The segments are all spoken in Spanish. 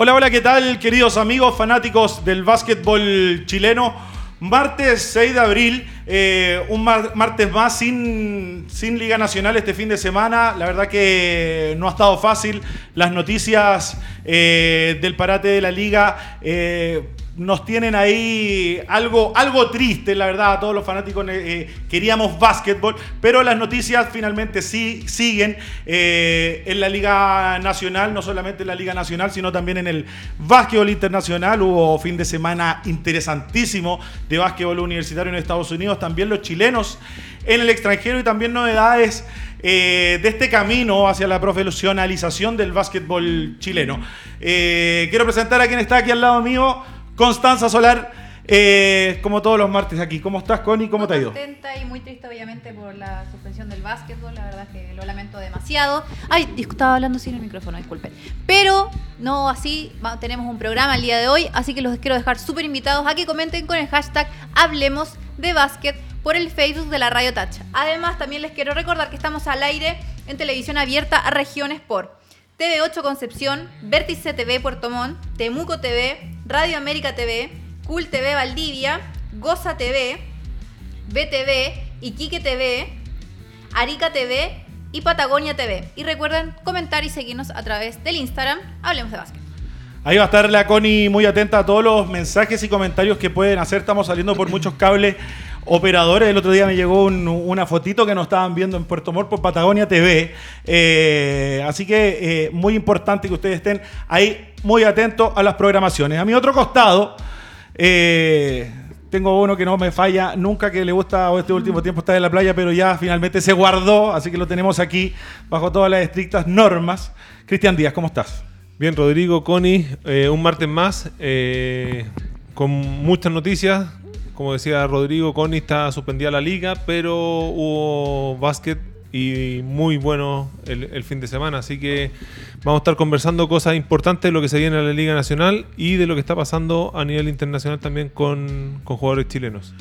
Hola, hola, ¿qué tal, queridos amigos fanáticos del básquetbol chileno? Martes 6 de abril, eh, un martes más sin, sin, Liga Nacional este fin de semana. La verdad que no ha estado fácil. Las noticias eh, del parate de la liga eh, nos tienen ahí algo, algo triste, la verdad, todos los fanáticos eh, eh, queríamos básquetbol, pero las noticias finalmente sí siguen eh, en la Liga Nacional, no solamente en la Liga Nacional, sino también en el básquetbol internacional. Hubo fin de semana interesantísimo de básquetbol universitario en Estados Unidos, también los chilenos en el extranjero y también novedades. de este camino hacia la profesionalización del básquetbol chileno. quiero presentar a quien está aquí al lado mío, Constanza Solar, eh, como todos los martes aquí. ¿Cómo estás, Connie? ¿Cómo te ha ido? contenta y muy triste, obviamente, por la suspensión del básquetbol. La verdad que lo lamento demasiado. Ay, estaba hablando sin el micrófono, disculpen. Pero no así, tenemos un programa el día de hoy, así que los quiero dejar súper invitados a que comenten con el hashtag Hablemos de Básquet por el Facebook de la Radio Touch. Además, también les quiero recordar que estamos al aire en televisión abierta a regiones por TV8 Concepción, Vértice TV Puerto Montt, Temuco TV, Radio América TV, Cool TV Valdivia, Goza TV, BTV, Iquique TV, Arica TV y Patagonia TV. Y recuerden comentar y seguirnos a través del Instagram Hablemos de Básquet. Ahí va a estar la Connie muy atenta a todos los mensajes y comentarios que pueden hacer. Estamos saliendo por muchos cables operadores. El otro día me llegó una fotito que nos estaban viendo en Puerto Mort por Patagonia TV. Eh, así que eh, muy importante que ustedes estén ahí muy atentos a las programaciones. A mi otro costado, eh, tengo uno que no me falla nunca, que le gusta este último tiempo estar en la playa, pero ya finalmente se guardó, así que lo tenemos aquí bajo todas las estrictas normas. Cristian Díaz, ¿cómo estás? Bien, Rodrigo, Connie, un martes más, con muchas noticias, como decía Rodrigo, Connie está suspendida la liga, pero hubo básquet y muy bueno el, fin de semana. Así que vamos a estar conversando cosas importantes de lo que se viene en la Liga Nacional y de lo que está pasando a nivel internacional también con, jugadores chilenos.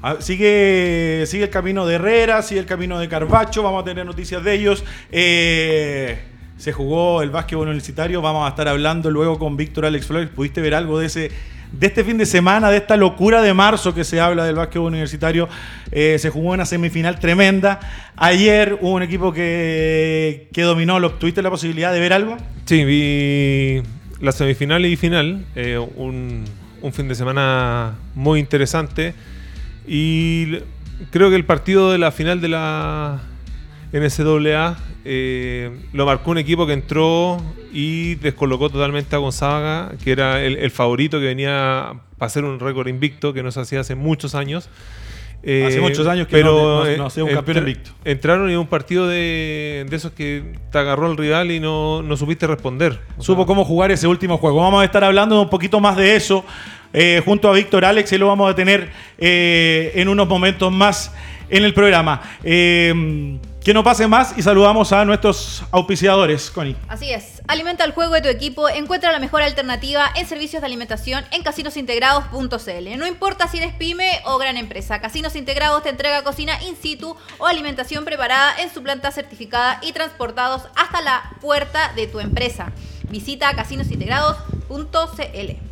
Ah, sigue, sigue el camino de Herrera, sigue el camino de Carbacho, vamos a tener noticias de ellos. Eh, se jugó el básquetbol universitario, vamos a estar hablando luego con Víctor Alex Flores. ¿Pudiste ver algo de ese de este fin de semana, de esta locura de marzo que se habla del básquetbol universitario, eh, se jugó una semifinal tremenda. Ayer hubo un equipo que, que dominó. ¿Tuviste la posibilidad de ver algo? Sí, vi la semifinal y final. Eh, un, un fin de semana muy interesante. Y creo que el partido de la final de la NCAA eh, lo marcó un equipo que entró y descolocó totalmente a Gonzaga, que era el, favorito que venía para hacer un récord invicto que no se hacía hace muchos años. Eh, hace muchos años que no, no, un campeón invicto. Entraron en un partido de, esos que te agarró el rival y no, supiste responder. Supo cómo jugar ese último juego. Vamos a estar hablando un poquito más de eso eh, junto a Víctor Alex y lo vamos a tener en unos momentos más en el programa. Que no pase más y saludamos a nuestros auspiciadores, Connie. Así es. Alimenta el juego de tu equipo. Encuentra la mejor alternativa en servicios de alimentación en casinosintegrados.cl. No importa si eres pyme o gran empresa, Casinos Integrados te entrega cocina in situ o alimentación preparada en su planta certificada y transportados hasta la puerta de tu empresa. Visita casinosintegrados.cl.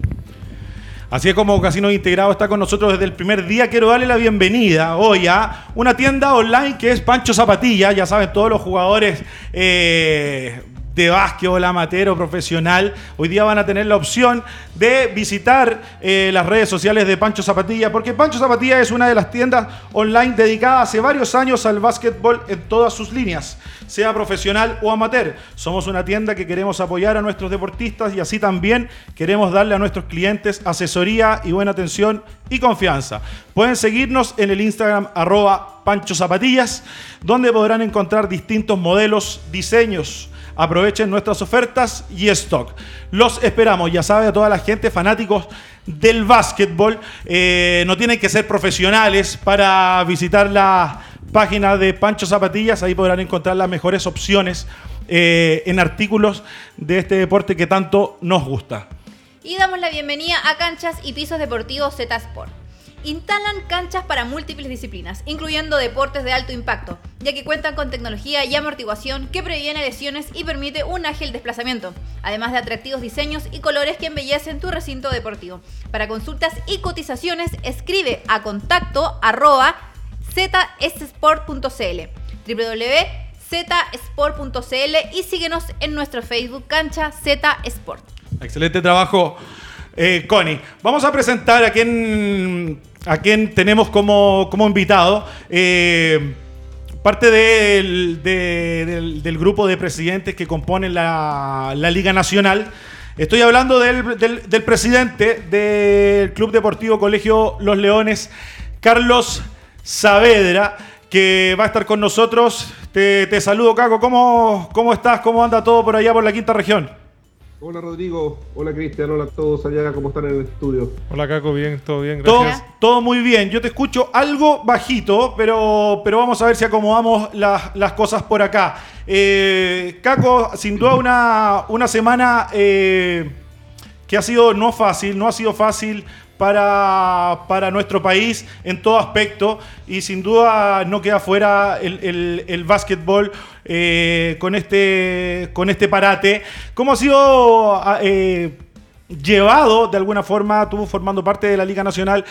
Así es como Casino Integrado está con nosotros desde el primer día. Quiero darle la bienvenida hoy a una tienda online que es Pancho Zapatilla. Ya saben, todos los jugadores eh, de básquetbol amateur o profesional, hoy día van a tener la opción de visitar eh, las redes sociales de Pancho Zapatilla, porque Pancho Zapatilla es una de las tiendas online dedicadas hace varios años al básquetbol en todas sus líneas, sea profesional o amateur. Somos una tienda que queremos apoyar a nuestros deportistas y así también queremos darle a nuestros clientes asesoría y buena atención y confianza. Pueden seguirnos en el Instagram arroba Pancho Zapatillas, donde podrán encontrar distintos modelos, diseños, Aprovechen nuestras ofertas y stock. Los esperamos, ya sabe, a toda la gente, fanáticos del básquetbol. Eh, no tienen que ser profesionales para visitar la página de Pancho Zapatillas. Ahí podrán encontrar las mejores opciones eh, en artículos de este deporte que tanto nos gusta. Y damos la bienvenida a Canchas y Pisos Deportivos Z Sport instalan canchas para múltiples disciplinas, incluyendo deportes de alto impacto, ya que cuentan con tecnología y amortiguación que previene lesiones y permite un ágil desplazamiento, además de atractivos diseños y colores que embellecen tu recinto deportivo. Para consultas y cotizaciones, escribe a contacto arroba zsport.cl www.zsport.cl y síguenos en nuestro Facebook Cancha Z Sport. Excelente trabajo, eh, Connie. Vamos a presentar a quien, a quien tenemos como, como invitado. Eh, parte del, del, del, grupo de presidentes que componen la, la Liga Nacional. Estoy hablando del, del, presidente del Club Deportivo Colegio Los Leones, Carlos Saavedra, que va a estar con nosotros. Te, te saludo, Caco. ¿Cómo, ¿Cómo estás? ¿Cómo anda todo por allá por la quinta región? Hola Rodrigo, hola Cristian, hola a todos allá, ¿cómo están en el estudio? Hola Caco, bien, todo bien, gracias. Todo, todo muy bien, yo te escucho algo bajito, pero, pero vamos a ver si acomodamos las, las cosas por acá. Eh, Caco, sin duda una, una semana eh, que ha sido no fácil, no ha sido fácil para, para, nuestro país en todo aspecto y sin duda no queda fuera el, el, el básquetbol eh, con, este, con este parate. ¿Cómo ha sido eh, llevado de alguna forma, tú formando parte de la Liga Nacional,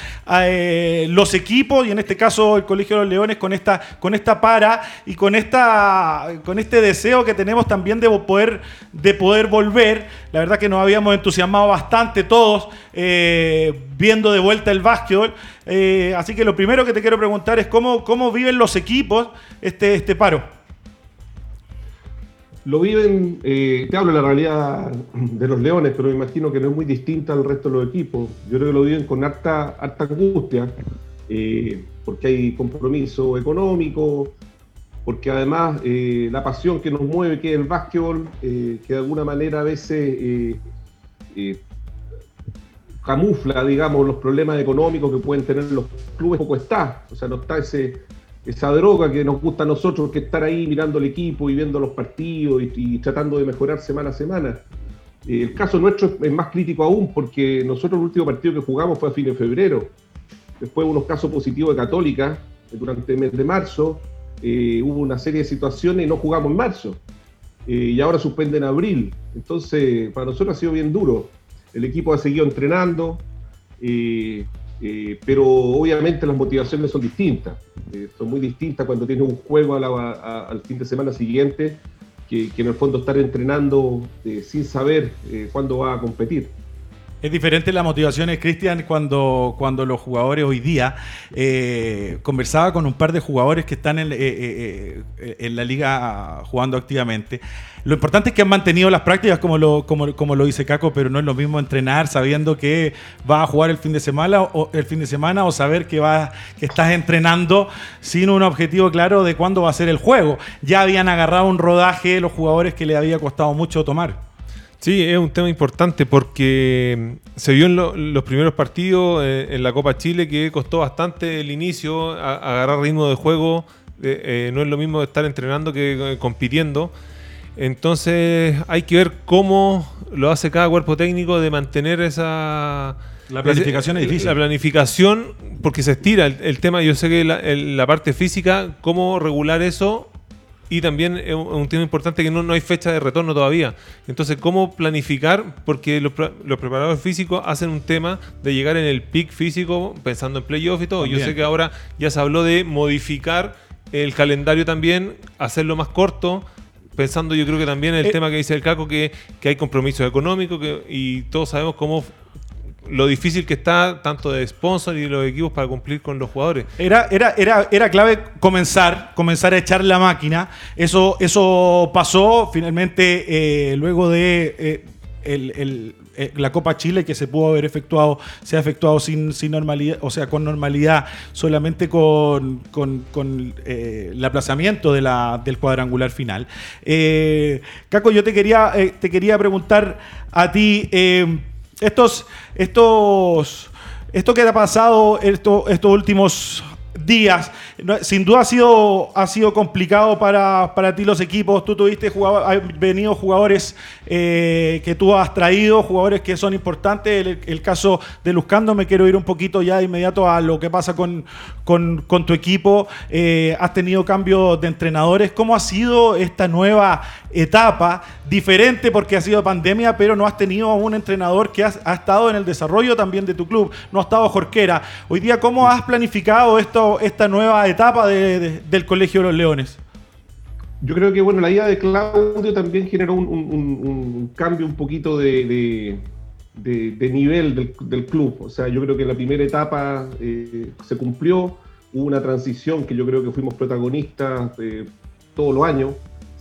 eh, los equipos y en este caso el Colegio de los Leones con esta, con esta para y con, esta, con este deseo que tenemos también de poder, de poder volver? La verdad que nos habíamos entusiasmado bastante todos eh, viendo de vuelta el básquetbol. Eh, así que lo primero que te quiero preguntar es cómo, cómo viven los equipos este, este paro lo viven, eh, te hablo de la realidad de los Leones, pero me imagino que no es muy distinta al resto de los equipos. Yo creo que lo viven con harta, harta angustia, eh, porque hay compromiso económico, porque además eh, la pasión que nos mueve, que es el básquetbol, que de alguna manera a veces camufla, digamos, los problemas económicos que pueden tener los clubes, poco está. O sea, no está ese esa droga que nos gusta a nosotros, que estar ahí mirando el equipo y viendo los partidos y, tratando de mejorar semana a semana. Eh, el caso nuestro es más crítico aún porque nosotros el último partido que jugamos fue a fin de febrero. Después hubo unos casos positivos de Católica eh, durante el mes de marzo. Eh, hubo una serie de situaciones y no jugamos en marzo. Y ahora suspenden en abril. Entonces, para nosotros ha sido bien duro. El equipo ha seguido entrenando. Pero obviamente las motivaciones son distintas, eh, son muy distintas cuando tienes un juego al fin de semana siguiente que, que en el fondo estar entrenando eh, sin saber cuándo va a competir. Es diferente las motivaciones, Cristian, cuando, cuando los jugadores hoy día eh, conversaba con un par de jugadores que están en, eh, eh, en, la liga jugando activamente. Lo importante es que han mantenido las prácticas como lo, como, como lo dice Caco, pero no es lo mismo entrenar sabiendo que va a jugar el fin de semana o el fin de semana o saber que va que estás entrenando sin un objetivo claro de cuándo va a ser el juego. Ya habían agarrado un rodaje los jugadores que le había costado mucho tomar. Sí, es un tema importante porque se vio en lo, los primeros partidos eh, en la Copa Chile que costó bastante el inicio, a, agarrar ritmo de juego. Eh, eh, no es lo mismo estar entrenando que compitiendo. Entonces hay que ver cómo lo hace cada cuerpo técnico de mantener esa... La planificación es difícil. La planificación, porque se estira el, el tema, yo sé que la, el, la parte física, cómo regular eso y también es un tema importante que no, no, hay fecha de retorno todavía. Entonces, ¿cómo planificar? Porque los, los, preparadores físicos hacen un tema de llegar en el pick físico pensando en playoff y todo. También. Yo sé que ahora ya se habló de modificar el calendario también, hacerlo más corto. Pensando yo creo que también en el eh, tema que dice el Caco, que, que hay compromisos económicos que, y todos sabemos cómo lo difícil que está tanto de sponsor y de los equipos para cumplir con los jugadores. Era, era, era, era clave comenzar, comenzar a echar la máquina. Eso, eso pasó finalmente eh, luego de eh, eh, la Copa Chile que se pudo haber efectuado, se ha efectuado sin, sin normalidad, o sea, con normalidad, solamente con, con, con el aplazamiento de la, del cuadrangular final. Caco, yo te quería, te quería preguntar a ti estos, esto que ha pasado esto, estos últimos días. sin duda ha sido, ha sido complicado para, para ti los equipos. Tú tuviste jugador, han venido jugadores eh, que tú has traído, jugadores que son importantes. El, caso de Luzcando, me quiero ir un poquito ya de inmediato a lo que pasa con, con, tu equipo. Eh, has tenido cambios de entrenadores. ¿Cómo ha sido esta nueva etapa? Diferente porque ha sido pandemia, pero no has tenido un entrenador que ha, estado en el desarrollo también de tu club. No ha estado Jorquera. Hoy día, ¿cómo has planificado esto? esta nueva etapa del Colegio de los Leones? Yo creo que bueno, la idea de Claudio también generó un, cambio un poquito de, nivel del, club. O sea, yo creo que la primera etapa eh, se cumplió, hubo una transición que yo creo que fuimos protagonistas eh, todos los años,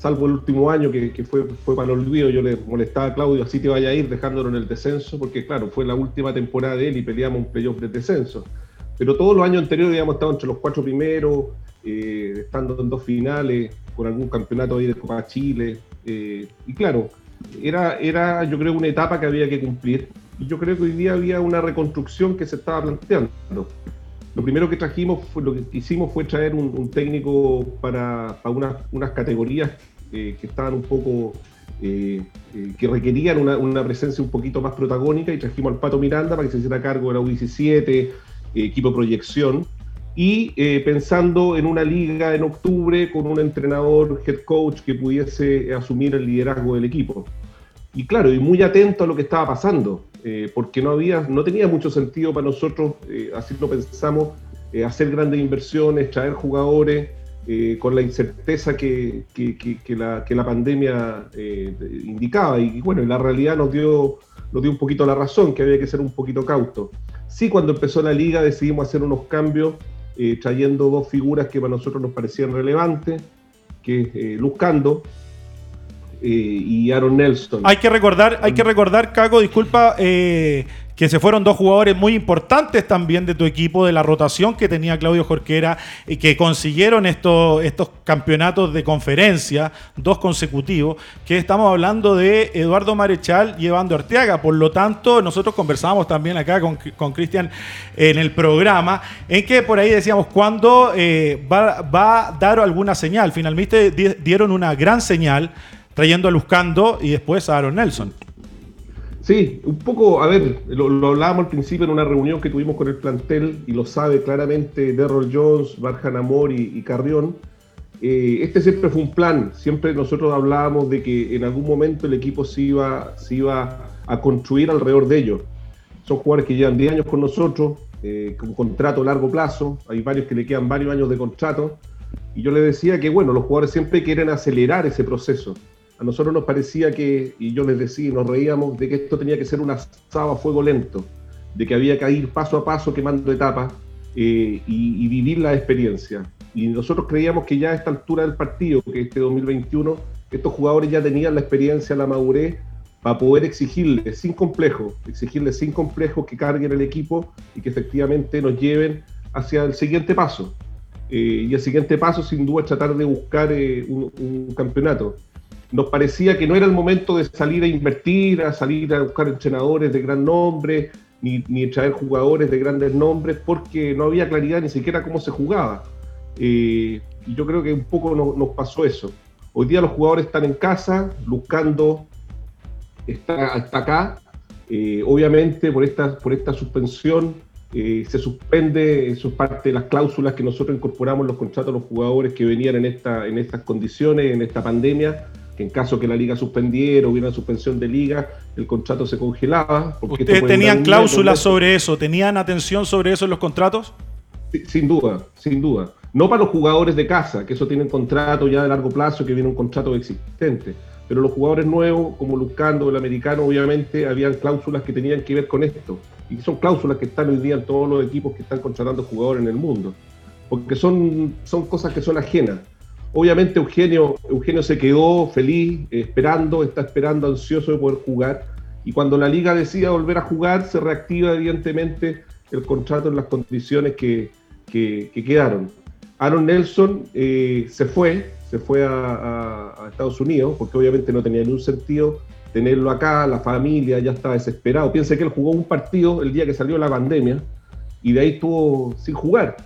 salvo el último año que, fue, fue para el olvido. Yo le molestaba a Claudio, así te vaya a ir, dejándolo en el descenso, porque claro, fue la última temporada de él y peleamos un playoff de descenso. Pero todos los años anteriores habíamos estado entre los cuatro primeros, eh, estando en dos finales, con algún campeonato ahí de Copa Chile. Eh, y claro, era, era yo creo una etapa que había que cumplir. Y yo creo que hoy día había una reconstrucción que se estaba planteando. Lo primero que trajimos, fue, lo que hicimos fue traer un, técnico para, unas, unas, categorías eh, que estaban un poco que requerían una, una, presencia un poquito más protagónica y trajimos al Pato Miranda para que se hiciera cargo de la U17, equipo proyección, y eh, pensando en una liga en octubre con un entrenador, head coach que pudiese asumir el liderazgo del equipo. Y claro, y muy atento a lo que estaba pasando, eh, porque no, había, no tenía mucho sentido para nosotros, eh, así lo pensamos, hacer grandes inversiones, traer jugadores, con la incerteza que, que, que, la, pandemia indicaba. Y, bueno, la realidad nos dio, un poquito la razón, que había que ser un poquito cauto. Sí, cuando empezó la liga decidimos hacer unos cambios eh, trayendo dos figuras que para nosotros nos parecían relevantes, que es eh, Lucando eh, y Aaron Nelson. Hay que recordar, hay que recordar, Caco, disculpa, que se fueron dos jugadores muy importantes también de tu equipo, de la rotación que tenía Claudio Jorquera, y que consiguieron estos, estos campeonatos de conferencia, dos consecutivos, que estamos hablando de Eduardo Marechal llevando Arteaga. Por lo tanto, nosotros conversábamos también acá con Cristian en el programa, en que por ahí decíamos, ¿cuándo eh, va, va a dar alguna señal? Finalmente dieron una gran señal trayendo a Luzcando y después a Aaron Nelson. Sí, un poco, a ver, lo, hablábamos al principio en una reunión que tuvimos con el plantel y lo sabe claramente Derrol Jones, Barjan Amor y, Carrión. Eh, este siempre fue un plan, siempre nosotros hablábamos de que en algún momento el equipo se iba, se iba a construir alrededor de ellos. Son jugadores que llevan 10 años con nosotros, eh, con contrato a largo plazo, hay varios que le quedan varios años de contrato, y yo le decía que bueno, los jugadores siempre quieren acelerar ese proceso a nosotros nos parecía que, y yo les decía, nos reíamos de que esto tenía que ser una asado a fuego lento, de que había que ir paso a paso quemando etapas eh, y, vivir la experiencia. Y nosotros creíamos que ya a esta altura del partido, que este 2021, estos jugadores ya tenían la experiencia, la madurez para poder exigirles sin complejo, exigirles sin complejo que carguen el equipo y que efectivamente nos lleven hacia el siguiente paso. Eh, y el siguiente paso, sin duda, es tratar de buscar eh, un campeonato nos parecía que no era el momento de salir a invertir, a salir a buscar entrenadores de gran nombre, ni, ni traer jugadores de grandes nombres, porque no había claridad ni siquiera cómo se jugaba. Eh, y yo creo que un poco nos, pasó eso. Hoy día los jugadores están en casa, buscando, está, acá. Eh, obviamente por esta, por esta suspensión eh, se suspende, eso es parte de las cláusulas que nosotros incorporamos en los contratos de los jugadores que venían en, esta, en estas condiciones, en esta pandemia en caso que la liga suspendiera o hubiera una suspensión de liga, el contrato se congelaba. ¿Ustedes tenían cláusulas sobre eso? ¿Tenían atención sobre eso en los contratos? Sin duda, sin duda. No para los jugadores de casa, que eso tienen contrato ya de largo plazo, que viene un contrato existente. Pero los jugadores nuevos, como Lucando, el americano, obviamente habían cláusulas que tenían que ver con esto. Y son cláusulas que están hoy día en todos los equipos que están contratando jugadores en el mundo. Porque son, son cosas que son ajenas. Obviamente Eugenio, Eugenio se quedó feliz, esperando, está esperando, ansioso de poder jugar. Y cuando la liga decida volver a jugar, se reactiva evidentemente el contrato en las condiciones que, quedaron. Aaron Nelson eh, se fue, se fue a, Estados Unidos, porque obviamente no tenía ningún sentido tenerlo acá, la familia ya estaba desesperado. Piense que él jugó un partido el día que salió la pandemia y de ahí estuvo sin jugar.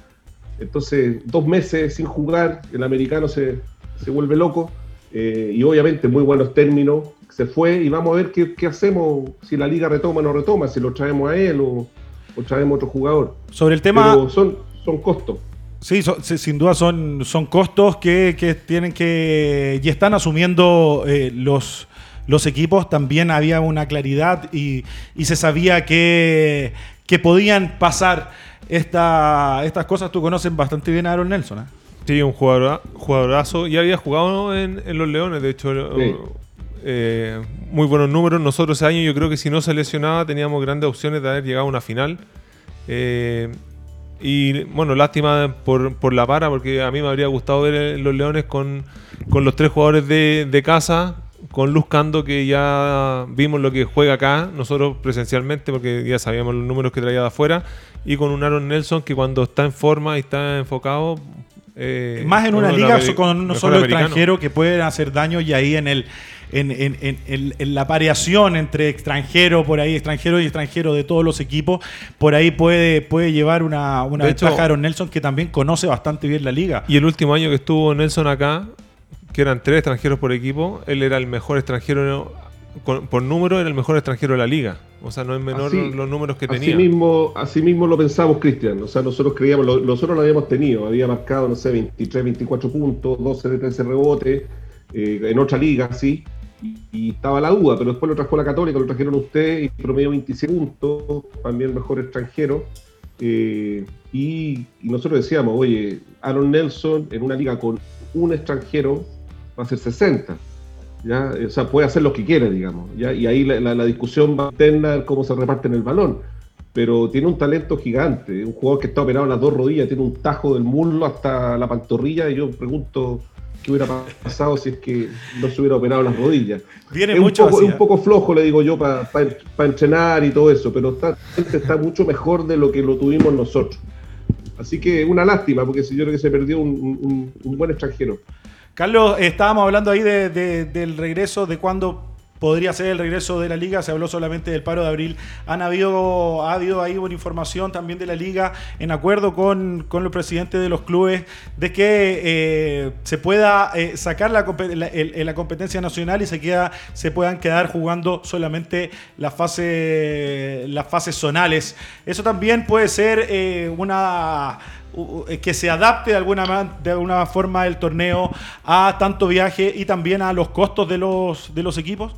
Entonces, dos meses sin jugar, el americano se, se vuelve loco eh, y obviamente muy buenos términos. Se fue y vamos a ver qué, qué hacemos, si la liga retoma o no retoma, si lo traemos a él o, o traemos otro jugador. Sobre el tema... Pero son, son costos. Sí, sin duda son, son costos que, que tienen que y están asumiendo eh, los, los equipos. También había una claridad y, y se sabía que, que podían pasar esta, estas cosas. Tú conoces bastante bien a Aaron Nelson. ¿eh? Sí, un jugador, jugadorazo. Ya había jugado en, en los Leones, de hecho. Sí. eh, muy buenos números. Nosotros ese año yo creo que si no se lesionaba teníamos grandes opciones de haber llegado a una final. Eh, y bueno, lástima por, por la para, porque a mí me habría gustado ver eh, los Leones con, con los tres jugadores de, de casa, con Luz Cando, que ya vimos lo que juega acá, nosotros presencialmente, porque ya sabíamos los números que traía de afuera, y con un Aaron Nelson que cuando está en forma y está enfocado... eh, Más en una liga con un solo americano. extranjero que pueden hacer daño y ahí en el en, en- en- en- la variación entre extranjero por ahí extranjero y extranjero de todos los equipos por ahí puede puede llevar una, una De hecho- ventaja a Aaron Nelson que también conoce bastante bien la liga Y el último año que estuvo Nelson acá, que eran tres extranjeros por equipo, él era el mejor extranjero, con- por número, era el mejor extranjero de la liga. O sea, no es menor Así- los números que Así tenía. mismo, así mismo lo pensamos, Cristian. O sea, nosotros creíamos, lo- nosotros lo habíamos tenido. Había marcado, no sé, 23, 24 puntos, 12 de 13 rebotes, eh, en otra liga, sí. Y, y estaba la duda, pero después lo trajo la Católica, lo trajeron ustedes y promedio 26 puntos, también el mejor extranjero. Eh, y, y nosotros decíamos, oye, Aaron Nelson en una liga con un extranjero va a ser 60. ¿ya? O sea, puede hacer lo que quiera, digamos. ¿ya? Y ahí la, la- la discusión va interna cómo se reparten el balón. Pero tiene un talento gigante. Un jugador que está operado en las dos rodillas, tiene un tajo del muslo hasta la pantorrilla. Y yo pregunto qué hubiera pasado si es que no se hubiera operado las rodillas. viene Es un, mucho poco, así, es un poco flojo, le digo yo, para entrenar y todo eso, pero está, está mucho mejor de lo que lo tuvimos nosotros. Así que una lástima, porque yo creo que se perdió un, un- un buen extranjero. Carlos estábamos hablando ahí de- de- del regreso de cuándo podría ser el regreso de la liga, se habló solamente del paro de abril. Han habido, ha habido ahí una información también de la liga en acuerdo con, con los presidentes de los clubes de que eh, se pueda eh, sacar la, competencia nacional y se, queda, se puedan quedar jugando solamente las fases las fases zonales. Eso también puede ser eh, una que se adapte de alguna, de alguna forma el torneo a tanto viaje y también a los costos de los, de los equipos?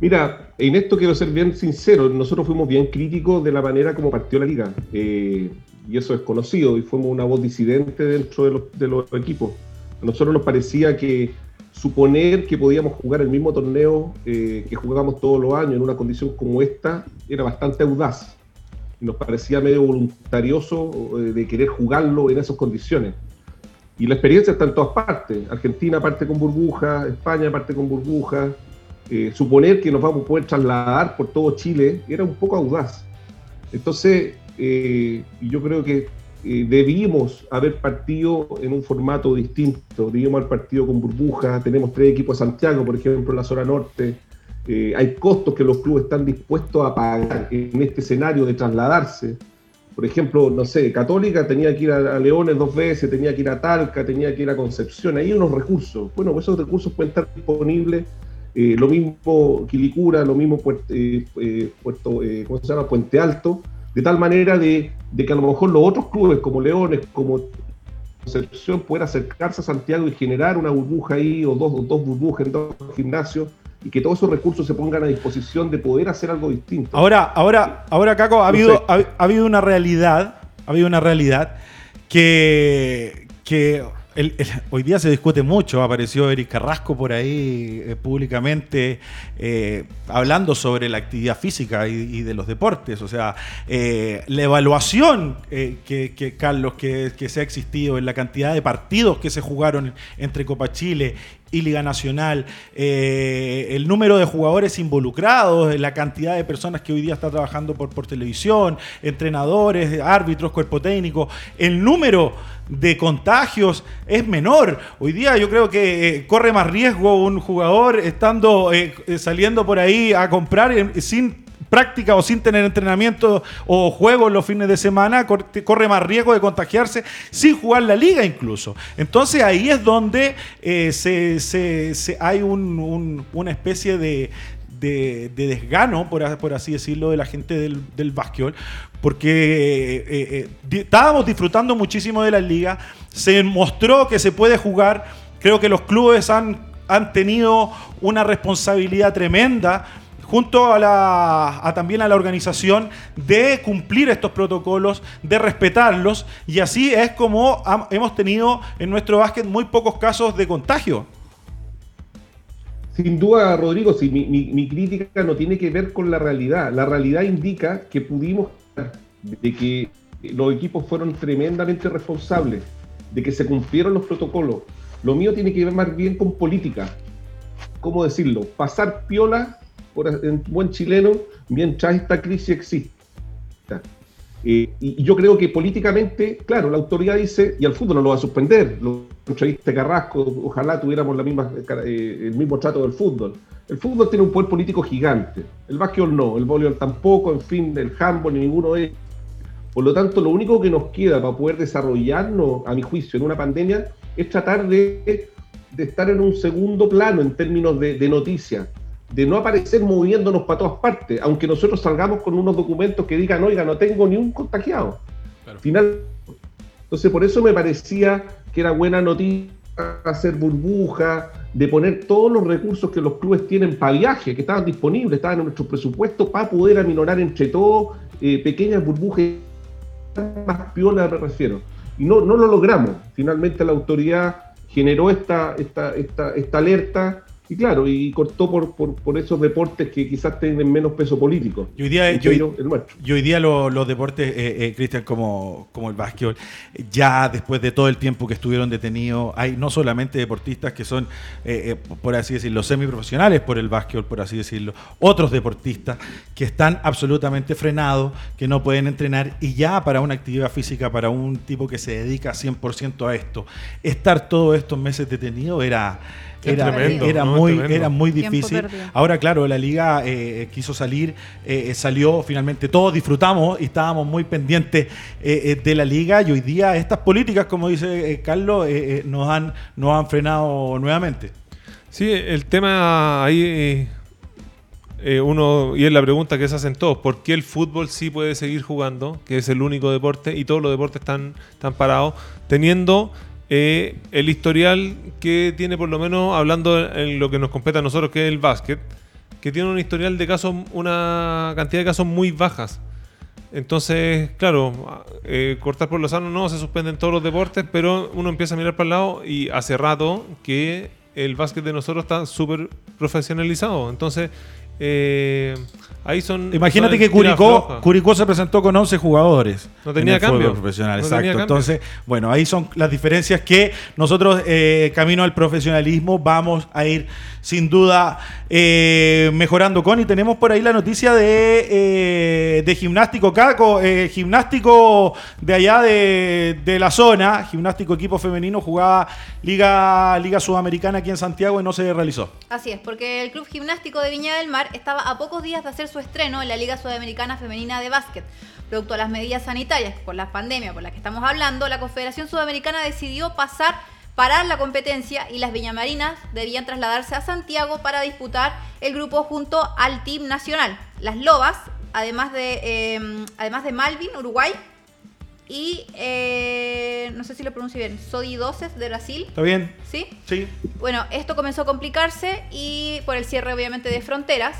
Mira, en esto quiero ser bien sincero, nosotros fuimos bien críticos de la manera como partió la liga, eh, y eso es conocido, y fuimos una voz disidente dentro de los, de los equipos. A nosotros nos parecía que suponer que podíamos jugar el mismo torneo eh, que jugamos todos los años en una condición como esta era bastante audaz. Nos parecía medio voluntarioso eh, de querer jugarlo en esas condiciones. Y la experiencia está en todas partes. Argentina parte con burbuja, España parte con burbuja, eh, suponer que nos vamos a poder trasladar por todo Chile era un poco audaz. Entonces, eh, yo creo que eh, debimos haber partido en un formato distinto, debimos haber partido con burbuja, tenemos tres equipos de Santiago, por ejemplo, en la zona norte, Eh, hay costos que los clubes están dispuestos a pagar en este escenario de trasladarse. Por ejemplo, no sé, Católica tenía que ir a, Leones dos veces, tenía que ir a Talca, tenía que ir a Concepción, hay unos recursos. Bueno, pues esos recursos pueden estar disponibles eh, lo mismo Quilicura, lo mismo Puerto, eh, eh, eh, ¿cómo se llama? Puente Alto, de tal manera de, que a lo mejor los otros clubes como Leones, como Concepción, puedan acercarse a Santiago y generar una burbuja ahí, o dos burbujas en dos gimnasios, y que todos esos recursos se pongan a disposición de poder hacer algo distinto. Ahora, ahora, ahora, Caco, ha No habido, ha, ha habido una realidad, ha habido una realidad que, que el- el- hoy día se discute mucho. Apareció Eric Carrasco por ahí eh, públicamente eh, hablando sobre la actividad física y, y de los deportes. O sea, eh, la evaluación que, que, Carlos, que, que se ha existido en la cantidad de partidos que se jugaron entre Copa Chile y Liga Nacional, eh, el número de jugadores involucrados, la cantidad de personas que hoy día está trabajando por, por televisión, entrenadores, árbitros, cuerpo técnico, el número de contagios es menor. Hoy día yo creo que eh, corre más riesgo un jugador estando eh, saliendo por ahí a comprar sin práctica o sin tener entrenamiento o juegos los fines de semana, corre más riesgo de contagiarse sin jugar la liga incluso. Entonces ahí es donde eh, se, hay una especie de, desgano, por, así decirlo, de la gente del, del básquetbol, porque eh, eh, estábamos disfrutando muchísimo de la liga, se mostró que se puede jugar, creo que los clubes han, han tenido una responsabilidad tremenda junto a, la, también a la organización de cumplir estos protocolos, de respetarlos, y así es como hemos tenido en nuestro básquet muy pocos casos de contagio. Sin duda, Rodrigo, si mi, crítica no tiene que ver con la realidad. La realidad indica que pudimos, de que los equipos fueron tremendamente responsables, de que se cumplieron los protocolos. Lo mío tiene que ver más bien con política. ¿Cómo decirlo? Pasar piola en buen chileno mientras esta crisis existe. Eh, y, yo creo que políticamente, claro, la autoridad dice, y al fútbol no lo va a suspender, lo entreviste Carrasco, ojalá tuviéramos la misma, eh, el mismo trato del fútbol. El fútbol tiene un poder político gigante, el básquetbol no, el voleibol tampoco, en fin, el handball, ninguno de Por lo tanto, lo único que nos queda para poder desarrollarnos, a mi juicio, en una pandemia, es tratar de, de estar en un segundo plano en términos de, de noticias de no aparecer moviéndonos para todas partes, aunque nosotros salgamos con unos documentos que digan, oiga, no tengo ni un contagiado. Final. Entonces, por eso me parecía que era buena noticia hacer burbuja, de poner todos los recursos que los clubes tienen para viaje, que estaban disponibles, estaban en nuestro presupuesto, para poder aminorar entre todos eh, pequeñas burbujas más piolas, me refiero. Y no, no lo logramos. Finalmente la autoridad generó esta, esta, esta, esta alerta y claro, y cortó por, por, esos deportes que quizás tienen menos peso político. Y hoy día, y hoy día los deportes, eh, eh, Cristian, como, como el básquetbol, ya después de todo el tiempo que estuvieron detenidos, hay no solamente deportistas que son, eh, por así decirlo, semiprofesionales por el básquetbol, por así decirlo, otros deportistas que están absolutamente frenados, que no pueden entrenar y ya para una actividad física, para un tipo que se dedica 100% a esto, estar todos estos meses detenido era era, muy, era muy difícil. Ahora, claro, la liga eh, quiso salir, eh, salió finalmente, todos disfrutamos y estábamos muy pendientes eh, de la liga y hoy día estas políticas, como dice Carlos, nos, han, nos han frenado nuevamente. Sí, el tema ahí... uno, y es la pregunta que se hacen todos, ¿por qué el fútbol sí puede seguir jugando, que es el único deporte, y todos los deportes están, están parados, teniendo eh, el historial que tiene, por lo menos, hablando en lo que nos compete a nosotros, que es el básquet, que tiene un historial de casos, una cantidad de casos muy bajas. Entonces, claro, eh, cortar por los sano no, se suspenden todos los deportes, pero uno empieza a mirar para el lado y hace rato que el básquet de nosotros está súper profesionalizado. Entonces, eh, ahí son. Imagínate que Curicó, Curicó se presentó con 11 jugadores. No tenía cambio. Profesional, exacto. Entonces, bueno, ahí son las diferencias que nosotros, eh, camino al profesionalismo, vamos a ir sin duda eh, mejorando con. Y tenemos por ahí la noticia de, eh, de gimnástico Caco, eh, gimnástico de allá de, de, la zona, gimnástico equipo femenino, jugaba Liga, Liga Sudamericana aquí en Santiago y no se realizó. Así es, porque el Club Gimnástico de Viña del Mar estaba a pocos días de hacer su estreno en la Liga Sudamericana Femenina de Básquet. Producto de las medidas sanitarias por la pandemia por la que estamos hablando, la Confederación Sudamericana decidió pasar parar la competencia y las Viñamarinas debían trasladarse a Santiago para disputar el grupo junto al team nacional. Las Lobas, además de, em, además de Malvin, Uruguay, y eh, no sé si lo pronuncio bien, Sodi 12 de Brasil. ¿Está bien? ¿Sí? Sí. Bueno, esto comenzó a complicarse y por el cierre obviamente de fronteras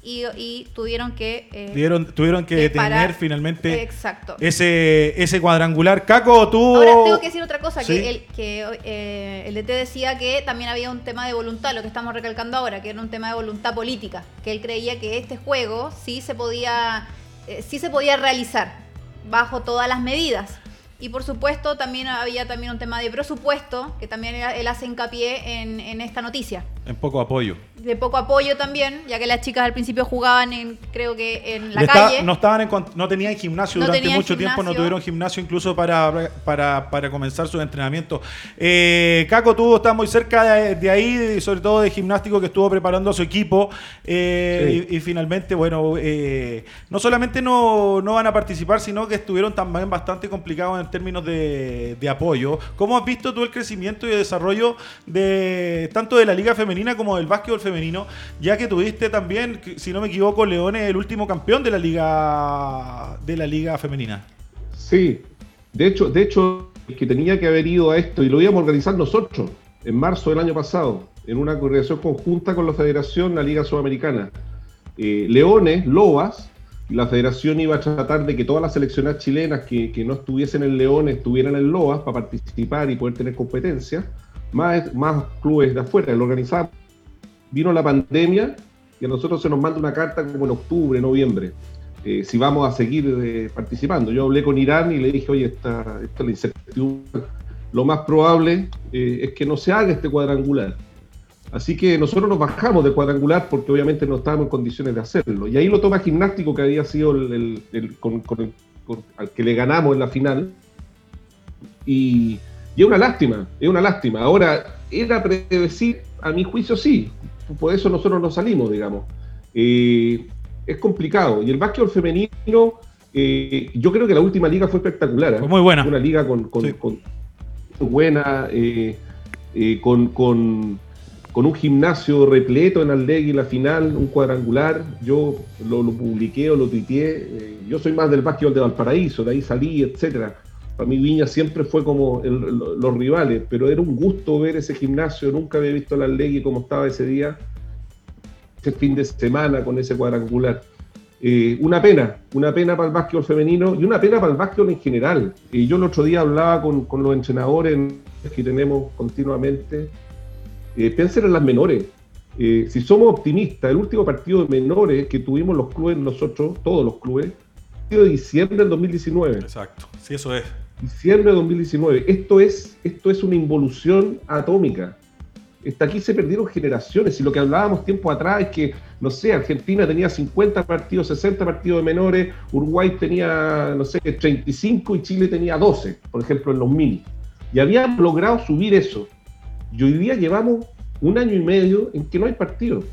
y, tuvieron que... Eh, tuvieron que, detener finalmente exacto. Ese, ese cuadrangular. Caco, tú... Ahora tengo que decir otra cosa, que, el, que eh, el DT decía que también había un tema de voluntad, lo que estamos recalcando ahora, que era un tema de voluntad política, que él creía que este juego sí se podía, sí se podía realizar bajo todas las medidas. Y por supuesto también había también un tema de presupuesto, que también él hace hincapié en, en esta noticia. En poco apoyo. De poco apoyo también, ya que las chicas al principio jugaban en, creo que en la Le está- calle. no, estaban en no tenían gimnasio No durante tenían mucho tiempo, no tuvieron gimnasio incluso para, para, para comenzar sus entrenamientos. Eh, Caco tuvo, está muy cerca de, de ahí, y sobre todo de gimnástico que estuvo preparando a su equipo. eh, Sí. y, y finalmente, bueno, eh, no solamente no, no van a participar, sino que estuvieron también bastante complicados en términos de, de apoyo. ¿Cómo has visto tú el crecimiento y el desarrollo de tanto de la liga femenina como del básquetbol femenino? Ya que tuviste también, si no me equivoco, Leones el último campeón de la liga de la liga femenina. Sí, de hecho, de hecho, el que tenía que haber ido a esto, y lo íbamos a organizar nosotros, en marzo del año pasado, en una coordinación conjunta con la Federación, la Liga Sudamericana. Eh, Leones, Lobas, la Federación iba a tratar de que todas las seleccionadas chilenas que, no estuviesen en Leones estuvieran en Lobas para participar y poder tener competencia, más, más clubes de afuera. Lo organizaba. Vino la pandemia y a nosotros se nos manda una carta como en octubre, noviembre eh, si vamos a seguir eh, participando. Yo hablé con Irán y le dije, oye, esta, esta es la incertidumbre. Lo más probable eh, es que no se haga este cuadrangular. Así que nosotros nos bajamos del cuadrangular porque obviamente no estábamos en condiciones de hacerlo. Y ahí lo toma Gimnástico, que había sido el, el- con- con- al que le ganamos en la final. Y, y es una lástima, es una lástima. Ahora, era predecir, a mi juicio sí, por eso nosotros no salimos, digamos. Eh, es complicado. Y el básquetbol femenino, eh, yo creo que la última liga fue espectacular. ¿eh? Fue muy buena. Una liga con, con- Sí. con- muy buena, con, con- con un gimnasio repleto en Aldegui la final, un cuadrangular. Yo lo, lo publiqué o lo tuiteé. eh, yo soy más del básquetbol de Valparaíso, de ahí salí, etcétera. Para mí Viña siempre fue como los rivales, pero era un gusto ver ese gimnasio. Nunca había visto el Aldegui como estaba ese día ese fin de semana con ese cuadrangular. Eh, una pena, una pena para el básquetbol femenino y una pena para el básquetbol en general. Eh, yo el otro día hablaba con, los entrenadores que tenemos continuamente. Eh, piensen en las menores. Eh, si somos optimistas, el último partido de menores que tuvimos los clubes, nosotros, todos los clubes, de diciembre del 2019 Exacto. Sí, eso es. Diciembre de 2019. Esto es, esto es una involución atómica. Hasta aquí se perdieron generaciones y lo que hablábamos tiempo atrás es que, no sé, Argentina tenía 50 partidos, 60 partidos de menores, Uruguay tenía, no sé, 35 y Chile tenía 12, por ejemplo, en los mini. Y habían logrado subir eso. Y hoy día llevamos un año y medio en que no hay partidos.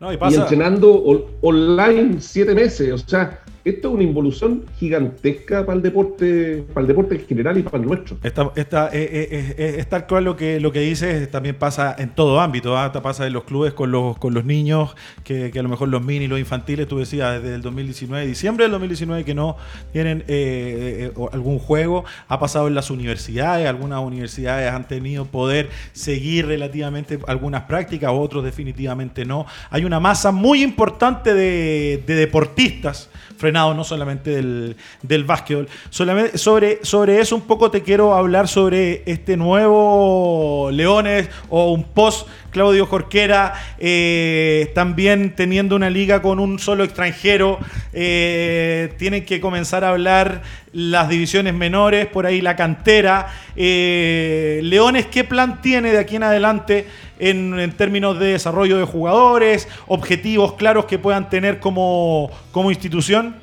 No, y Y pasa. entrenando on- online siete meses. O sea, esto es una involución gigantesca para el deporte, para el deporte en general y para el nuestro. Esta, esta, eh, eh, eh, eh, es tal cual lo que, lo que dices, también pasa en todo ámbito. ¿ah? Pasa en los clubes con los, con los niños, que, que a lo mejor los mini, los infantiles, tú decías desde el 2019, diciembre del 2019, que no tienen eh, eh, algún juego. Ha pasado en las universidades, algunas universidades han tenido poder seguir relativamente algunas prácticas, otros definitivamente no. Hay una masa muy importante de deportistas frenados, no solamente del, del básquetbol. Solamente sobre, sobre eso un poco te quiero hablar sobre este nuevo Leones o un post Claudio Jorquera, eh, también teniendo una liga con un solo extranjero, eh, tienen que comenzar a hablar las divisiones menores, por ahí la cantera. Eh, Leones, ¿qué plan tiene de aquí en adelante en, términos de desarrollo de jugadores, objetivos claros que puedan tener como, como institución?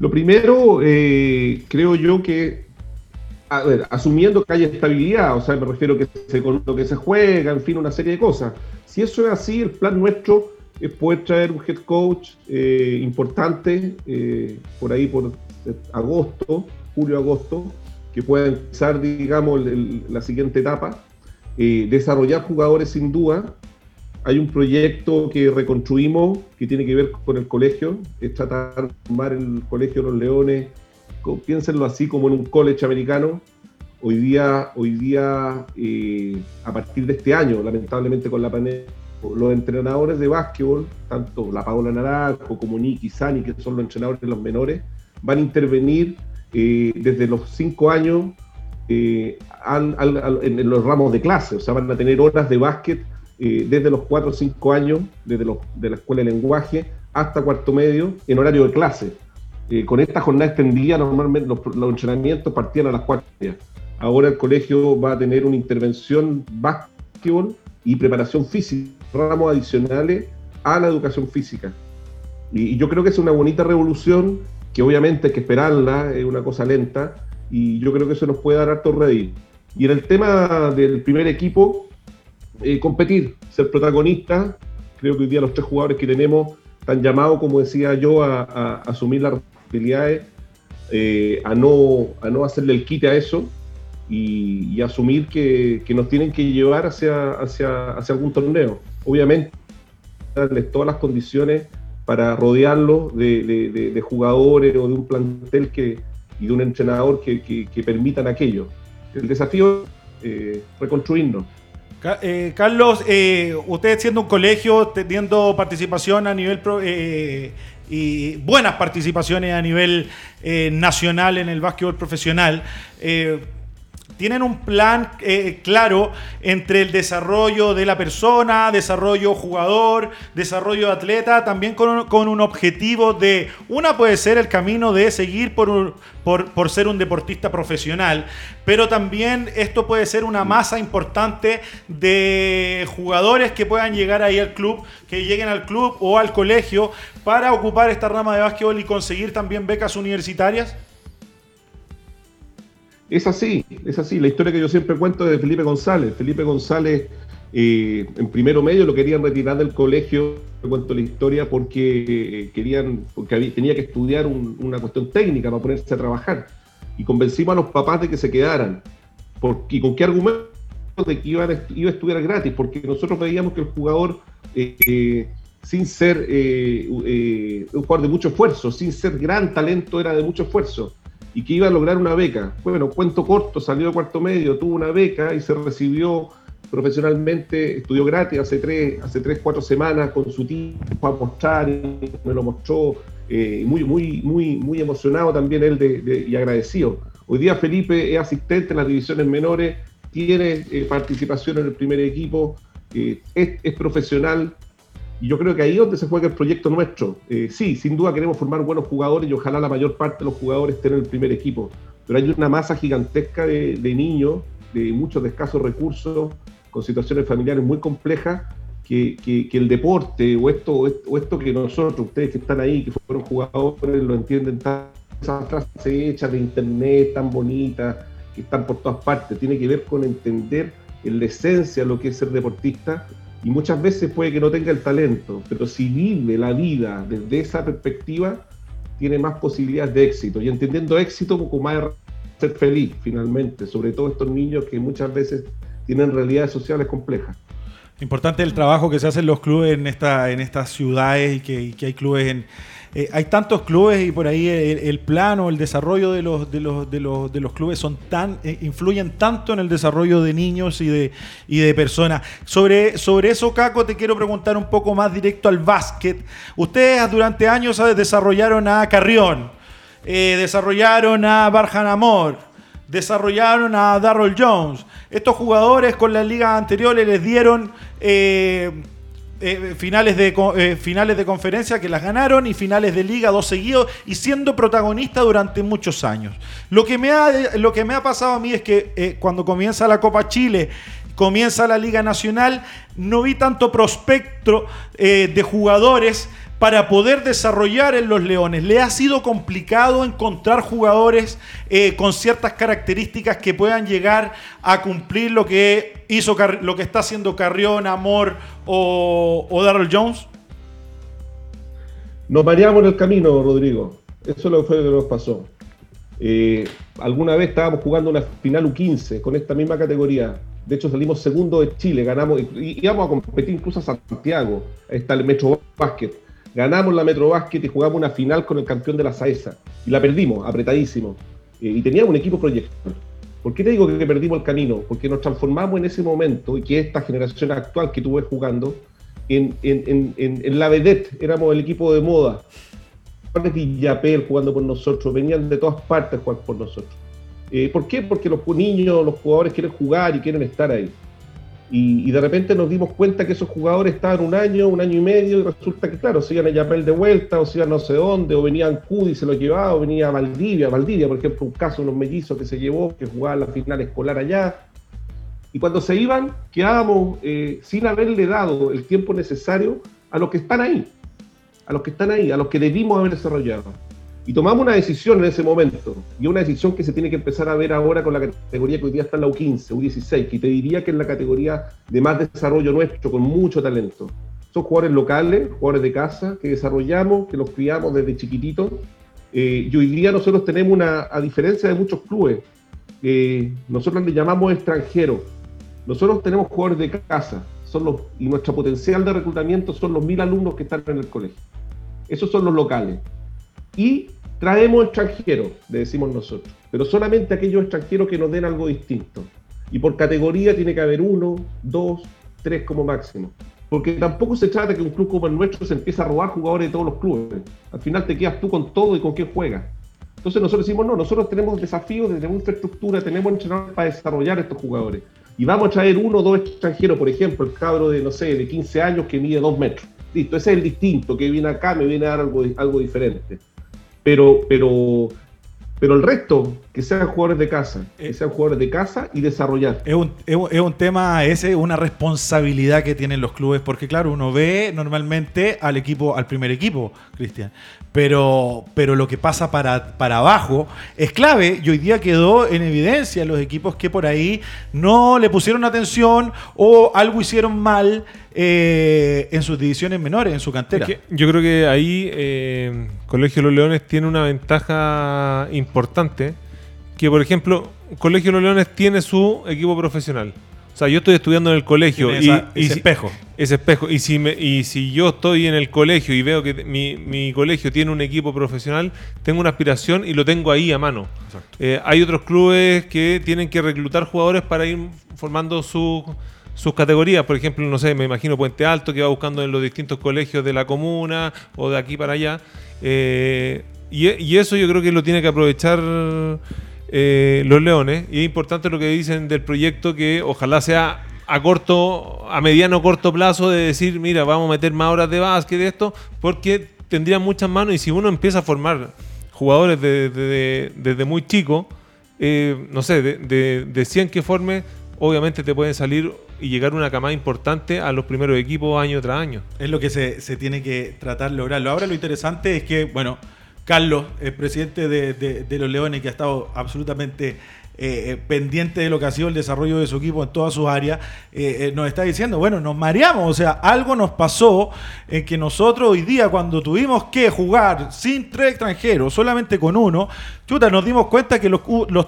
Lo primero, eh, creo yo que, a ver, asumiendo que haya estabilidad, o sea, me refiero que se, que se juega, en fin, una serie de cosas. Si eso es así, el plan nuestro es poder traer un head coach eh, importante eh, por ahí por agosto, julio-agosto, que pueda empezar, digamos, la siguiente etapa. Eh, desarrollar jugadores sin duda, hay un proyecto que reconstruimos que tiene que ver con el colegio, es tratar de formar el colegio de los leones, piénsenlo así como en un college americano. Hoy día, hoy día eh, a partir de este año, lamentablemente con la pandemia, los entrenadores de básquetbol, tanto la Paola Naranjo como Nicky Sani, que son los entrenadores de los menores, van a intervenir eh, desde los cinco años eh, al- al- en los ramos de clase, o sea, van a tener horas de básquet eh, desde los 4 o 5 años, desde los, de la escuela de lenguaje hasta cuarto medio, en horario de clase. Eh, con esta jornada extendida, normalmente los, los entrenamientos partían a las 4 días. ahora el colegio va a tener una intervención básquetbol y preparación física, ramos adicionales a la educación física. Y, yo creo que es una bonita revolución que obviamente hay que esperarla, es una cosa lenta, y yo creo que eso nos puede dar harto reír. Y en el tema del primer equipo, eh, competir, ser protagonista, creo que hoy día los tres jugadores que tenemos están llamados, como decía yo, a, asumir las responsabilidades, eh, a, no, a no hacerle el quite a eso y, asumir que, que, nos tienen que llevar hacia, hacia, hacia algún torneo. Obviamente, darles todas las condiciones para rodearlo de, jugadores o de un plantel que, y de un entrenador que, permitan aquello. El desafío es eh, reconstruirnos. Eh, Carlos, eh, usted siendo un colegio, teniendo participación a nivel y buenas participaciones a nivel nacional en el básquetbol profesional, tienen un plan eh, claro entre el desarrollo de la persona, desarrollo jugador, desarrollo atleta, también con un, objetivo de, una puede ser el camino de seguir por, por, ser un deportista profesional, pero también esto puede ser una masa importante de jugadores que puedan llegar ahí al club, que lleguen al club o al colegio para ocupar esta rama de básquetbol y conseguir también becas universitarias. Es así, es así. La historia que yo siempre cuento es de Felipe González. Felipe González, eh, en primero medio, lo querían retirar del colegio. cuento la historia porque eh, querían, porque tenía que estudiar una cuestión técnica para ponerse a trabajar. Y convencimos a los papás de que se quedaran. ¿Y con qué argumento? De que iba a, iba a estudiar gratis, porque nosotros veíamos que el jugador. Eh, sin ser un jugador de mucho esfuerzo, sin ser gran talento, era de mucho esfuerzo y que iba a lograr una beca. Bueno, cuento corto, salió de cuarto medio, tuvo una beca y se recibió profesionalmente, estudió gratis hace tres, hace tres cuatro semanas con su tío a mostrar, me lo mostró, eh, muy, muy, muy, muy emocionado también él y agradecido. Hoy día Felipe es asistente en las divisiones menores, tiene eh, participación en el primer equipo, eh, es, profesional, y yo creo que ahí es donde se juega el proyecto nuestro. Eh, sí, sin duda queremos formar buenos jugadores y ojalá la mayor parte de los jugadores estén en el primer equipo. Pero hay una masa gigantesca de, niños, de muchos de escasos recursos, con situaciones familiares muy complejas, que, el deporte o esto, o esto que nosotros, ustedes que están ahí, que fueron jugadores, lo entienden tan, esas frases hechas de internet tan bonitas, que están por todas partes, tiene que ver con entender en la esencia lo que es ser deportista y muchas veces puede que no tenga el talento, pero si vive la vida desde esa perspectiva, tiene más posibilidades de éxito. Y entendiendo éxito como más ser feliz finalmente, sobre todo estos niños que muchas veces tienen realidades sociales complejas. Importante el trabajo que se hace en los clubes en, esta, en estas ciudades y que, y que hay clubes en, eh, hay tantos clubes y por ahí el, plano, el desarrollo de los, de los, de los, de los clubes son tan, eh, influyen tanto en el desarrollo de niños y de, y de personas. Sobre, sobre eso, Caco, te quiero preguntar un poco más directo al básquet. Ustedes durante años desarrollaron a Carrión, eh, desarrollaron a Barjan Amor, desarrollaron a Darrell Jones. Estos jugadores con las ligas anteriores les dieron eh, finales, de, eh, finales de conferencia que las ganaron y finales de liga dos seguidos y siendo protagonista durante muchos años. Lo que me ha, lo que me ha pasado a mí es que eh, cuando comienza la Copa Chile, comienza la Liga Nacional, no vi tanto prospecto de jugadores para poder desarrollar en los Leones. Le ha sido complicado encontrar jugadores con ciertas características que puedan llegar a cumplir lo que hizo lo que está haciendo Carrión, Amor o, o Darrell Jones. Nos variamos en el camino, Rodrigo. Eso es lo fue lo que nos pasó. Eh, alguna vez estábamos jugando una final U15 con esta misma categoría. De hecho, salimos segundo de Chile, ganamos y íbamos a competir incluso a Santiago. está el Metro ganamos la Metro y jugamos una final con el campeón de la Saesa y la perdimos, apretadísimo. Eh, y teníamos un equipo proyecto. ¿Por qué te digo que perdimos el camino? Porque nos transformamos en ese momento y que esta generación actual que tú ves jugando en, la vedette, éramos el equipo de moda. Villapel jugando por nosotros, venían de todas partes a jugar por nosotros. Eh, ¿Por qué? Porque los niños, los jugadores quieren jugar y quieren estar ahí. Y, de repente nos dimos cuenta que esos jugadores estaban un año, un año y medio, y resulta que, claro, se iban a Yapel de vuelta, o se iban no sé dónde, o venían Cudi y se lo llevaba, o venía Valdivia, Valdivia, por ejemplo, un caso de unos mellizos que se llevó, que jugaba la final escolar allá. Y cuando se iban, quedábamos eh, sin haberle dado el tiempo necesario a los que están ahí, a los que están ahí, a los que debimos haber desarrollado. Y tomamos una decisión en ese momento, y una decisión que se tiene que empezar a ver ahora con la categoría que hoy día está en la U15, U16, que te diría que es la categoría de más desarrollo nuestro, con mucho talento. Son jugadores locales, jugadores de casa, que desarrollamos, que los criamos desde chiquititos. Eh, y hoy día nosotros tenemos una, a diferencia de muchos clubes, eh, nosotros le llamamos extranjeros. Nosotros tenemos jugadores de casa, son los, y nuestro potencial de reclutamiento son los mil alumnos que están en el colegio. Esos son los locales. Y traemos extranjeros, le decimos nosotros, pero solamente aquellos extranjeros que nos den algo distinto. Y por categoría tiene que haber uno, dos, tres como máximo. Porque tampoco se trata que un club como el nuestro se empiece a robar jugadores de todos los clubes. Al final te quedas tú con todo y con quién juegas. Entonces nosotros decimos, no, nosotros tenemos desafíos, tenemos infraestructura, tenemos entrenadores para desarrollar estos jugadores. Y vamos a traer uno o dos extranjeros, por ejemplo, el cabro de, no sé, de 15 años que mide dos metros. Listo, ese es el distinto, que viene acá, me viene a dar algo, algo diferente pero, pero, pero el resto, que sean jugadores de casa, que sean jugadores de casa y desarrollar. Es un, es un tema ese, una responsabilidad que tienen los clubes, porque claro, uno ve normalmente al equipo, al primer equipo, Cristian, pero, pero lo que pasa para, para abajo es clave y hoy día quedó en evidencia los equipos que por ahí no le pusieron atención o algo hicieron mal eh, en sus divisiones menores, en su cantera. yo creo que ahí eh, Colegio de los Leones tiene una ventaja importante, que por ejemplo, Colegio de los Leones tiene su equipo profesional. O sea, yo estoy estudiando en el colegio y, ese espejo. Ese espejo. Y si, me, y si yo estoy en el colegio y veo que mi, colegio tiene un equipo profesional, tengo una aspiración y lo tengo ahí a mano. Eh, hay otros clubes que tienen que reclutar jugadores para ir formando su sus categorías, por ejemplo, no sé, me imagino Puente Alto que va buscando en los distintos colegios de la comuna o de aquí para allá. Eh, y, eso yo creo que lo tiene que aprovechar eh, los Leones. Y es importante lo que dicen del proyecto que ojalá sea a corto, a mediano corto plazo de decir, mira, vamos a meter más horas de básquet de esto, porque tendría muchas manos y si uno empieza a formar jugadores desde muy chico, eh, no sé, de, de, de 100 que forme, obviamente te pueden salir y llegar una camada importante a los primeros equipos año tras año. Es lo que se, tiene que tratar de lograrlo. Ahora lo interesante es que, bueno, Carlos, el presidente de, los Leones, que ha estado absolutamente eh, eh, pendiente de lo que ha sido el desarrollo de su equipo en todas sus áreas, eh, nos está diciendo, bueno, nos mareamos, o sea, algo nos pasó en que nosotros hoy día cuando tuvimos que jugar sin tres extranjeros, solamente con uno, chuta, nos dimos cuenta que los,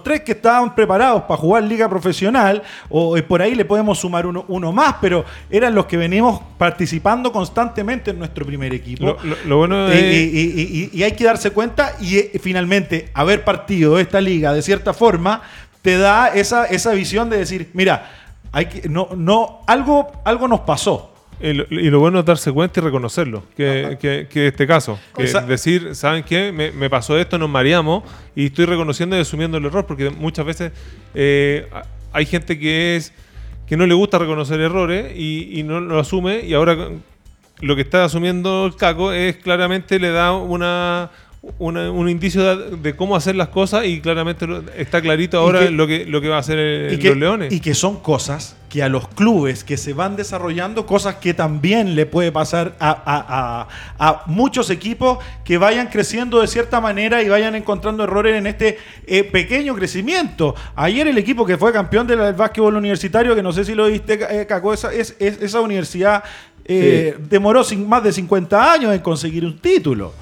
tres que estaban preparados para jugar liga profesional, o por ahí le podemos sumar uno, uno más, pero eran los que venimos participando constantemente en nuestro primer equipo. Lo, bueno y, y hay que darse cuenta y finalmente haber partido esta liga de cierta forma te da esa, esa visión de decir, mira, hay que, no, no, algo, algo nos pasó. Y lo, bueno es darse cuenta y reconocerlo, que, que, este caso. decir, ¿saben qué? Me, pasó esto, nos mareamos y estoy reconociendo y asumiendo el error, porque muchas veces eh, hay gente que es que no le gusta reconocer errores y, y no lo asume y ahora lo que está asumiendo el caco es claramente le da una un indicio de, cómo hacer las cosas y claramente está clarito ahora lo, que, lo que va a hacer los Leones. Y que son cosas que a los clubes que se van desarrollando, cosas que también le puede pasar a, muchos equipos que vayan creciendo de cierta manera y vayan encontrando errores en este eh, pequeño crecimiento. Ayer el equipo que fue campeón del básquetbol universitario, que no sé si lo viste, eh, Caco, esa, es, esa universidad eh, demoró más de 50 años en conseguir un título.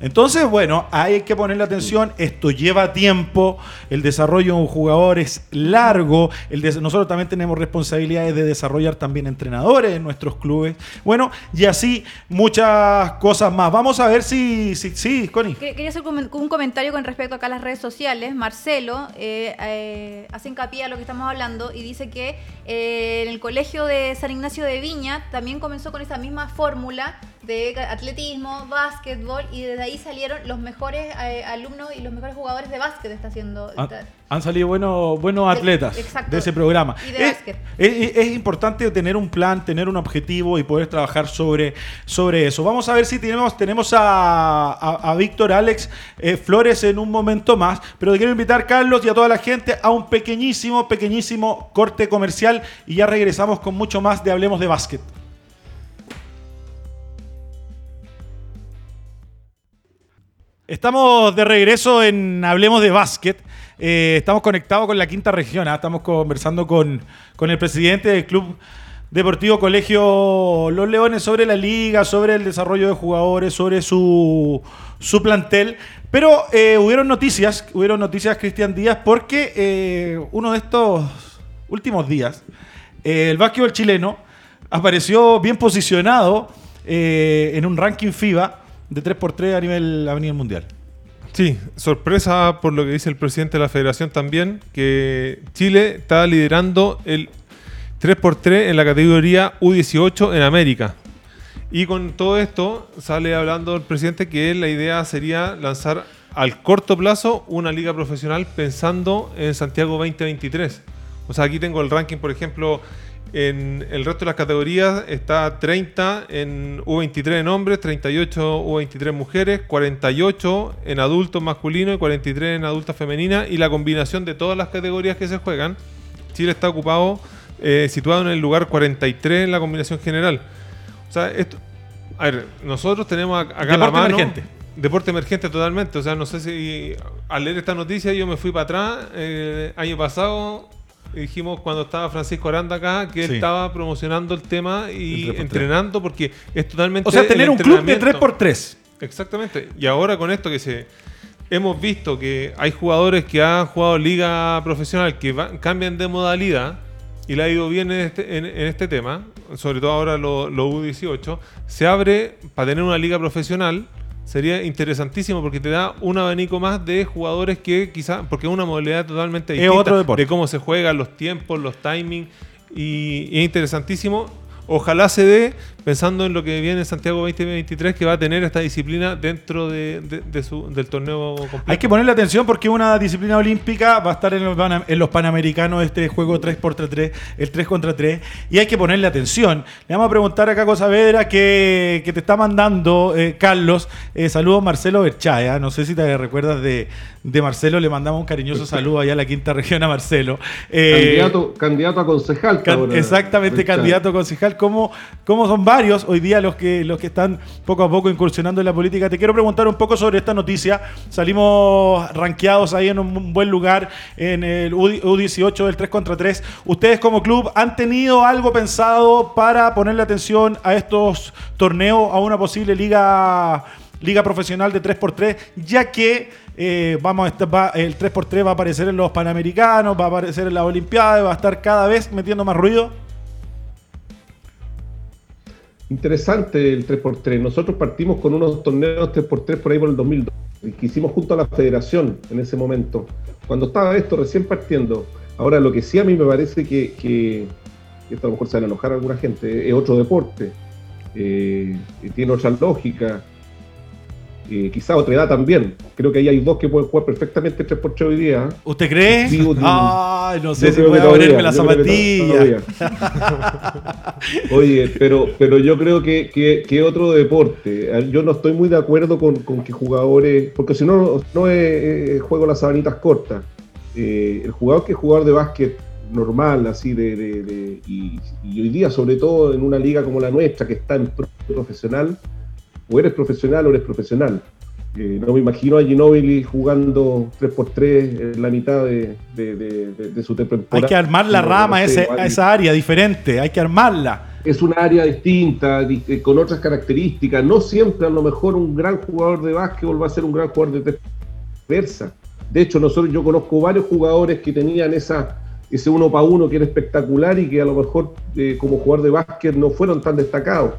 Entonces, bueno, hay que ponerle atención. Esto lleva tiempo. El desarrollo de un jugador es largo. Nosotros también tenemos responsabilidades de desarrollar también entrenadores en nuestros clubes. Bueno, y así muchas cosas más. Vamos a ver si. Sí, sí, Connie. Quería hacer un comentario con respecto acá a las redes sociales. Marcelo eh, eh, hace hincapié a lo que estamos hablando y dice que eh, en el colegio de San Ignacio de Viña también comenzó con esa misma fórmula de atletismo, básquetbol y desde ahí salieron los mejores eh, alumnos y los mejores jugadores de básquet está haciendo. Han, han salido buenos, buenos atletas de ese programa. Y de es, básquet. es- es importante tener un plan, tener un objetivo y poder trabajar sobre, sobre eso. Vamos a ver si tenemos, tenemos a, a- a Víctor Alex eh, Flores en un momento más, pero te quiero invitar, Carlos, y a toda la gente a un pequeñísimo, pequeñísimo corte comercial y ya regresamos con mucho más de Hablemos de Básquet. Estamos de regreso en Hablemos de Básquet. Eh, estamos conectados con la quinta región. ¿ah? Estamos conversando con, con el presidente del Club Deportivo Colegio Los Leones sobre la liga, sobre el desarrollo de jugadores, sobre su, su plantel. Pero eh, hubieron noticias, hubieron noticias, Cristian Díaz, porque eh, uno de estos últimos días, eh, el básquetbol chileno apareció bien posicionado en un ranking FIBA de 3x3 a nivel, a nivel mundial. Sí, sorpresa por lo que dice el presidente de la federación también, que Chile está liderando el 3x3 en la categoría U18 en América. Y con todo esto sale hablando el presidente que la idea sería lanzar al corto plazo una liga profesional pensando en Santiago 2023. O sea, aquí tengo el ranking, por ejemplo, en el resto de las categorías está 30 en U23 en hombres, 38 U23 mujeres, 48 en adultos masculinos y 43 en adultas femeninas. Y la combinación de todas las categorías que se juegan, Chile está ocupado, eh, situado en el lugar 43 en la combinación general. O sea, esto. A ver, nosotros tenemos ac- acá a la Deporte mano. emergente. Deporte emergente totalmente. O sea, no sé si al leer esta noticia yo me fui para atrás. eh, año pasado dijimos cuando estaba Francisco Aranda acá que él Sí. estaba promocionando el tema y El 3x3. entrenando porque es totalmente. O sea, tener un club de entrenamiento. 3x3. Exactamente. Y ahora con esto que se hemos visto que hay jugadores que han jugado liga profesional que cambian de modalidad y le ha ido bien en este, en, en este tema, sobre todo ahora los lo U18, se abre para tener una liga profesional. Sería interesantísimo porque te da un abanico más de jugadores que quizá, porque es una modalidad totalmente Es distinta otro deporte. de cómo se juegan, los tiempos, los timings, y, y es interesantísimo. Ojalá se dé pensando en lo que viene en Santiago 2023, que va a tener esta disciplina dentro de, de- de su- del torneo completo. Hay que ponerle atención porque una disciplina olímpica va a estar en los, en los Panamericanos este juego 3x3, el 3 contra 3, y hay que ponerle atención. Le vamos a preguntar a Caco Saavedra que, que te está mandando, eh, Carlos, eh, saludos Marcelo Berchaya, no sé si te recuerdas de, de Marcelo, le mandamos un cariñoso saludo allá a la quinta región a Marcelo. Eh, candidato, candidato a concejal. Can- ahora, exactamente, candidato a concejal. ¿Cómo, cómo son varios hoy día los que, los que están poco a poco incursionando en la política? Te quiero preguntar un poco sobre esta noticia. Salimos rankeados ahí en un buen lugar en el U- U18 del 3 contra 3. ¿Ustedes como club han tenido algo pensado para ponerle atención a estos torneos, a una posible liga, liga profesional de 3x3, ya que eh, vamos va- el 3x3 va a aparecer en los Panamericanos, va a aparecer en las Olimpiadas, va a estar cada vez metiendo más ruido? Interesante el 3x3. Nosotros partimos con unos torneos 3x3 por ahí por el 2002, y que hicimos junto a la federación en ese momento, cuando estaba esto recién partiendo. Ahora, lo que sí a mí me parece que, que esto a lo mejor se van a enojar alguna gente, es otro deporte, eh, tiene otra lógica, eh, quizá otra edad también. Creo que ahí hay dos que pueden jugar perfectamente 3x3 hoy día. ¿Usted cree? Digo, digo. Ay, no sé si voy a ponerme la zapatilla. Oye, pero, pero yo creo que, que, que otro deporte. Eh, Yo no estoy muy de acuerdo con, con que jugadores. Porque si no, no es, es juego las sabanitas cortas. Eh, el jugador que es jugador de básquet normal, así de. de- de- y, y hoy día, sobre todo en una liga como la nuestra, que está en pro- profesional, o eres profesional o eres profesional. Eh, no me imagino a Ginobili jugando 3x3 en la mitad de, de, de- de- de su temporada. Hay que armar la No, rama, no sé, ese- igual- a esa área diferente, hay que armarla. es un área distinta, di- eh, con otras características. No siempre a lo mejor un gran jugador de básquetbol va a ser un gran jugador de versa. De hecho, nosotros yo conozco varios jugadores que tenían esa, ese uno para uno que era espectacular y que a lo mejor eh, como jugador de básquet no fueron tan destacados.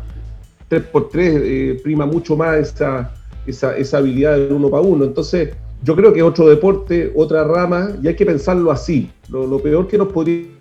3x3 eh, prima mucho más esa, esa, esa habilidad del uno para uno. Entonces, yo creo que es otro deporte, otra rama, y hay que pensarlo así. Lo, lo peor que nos podría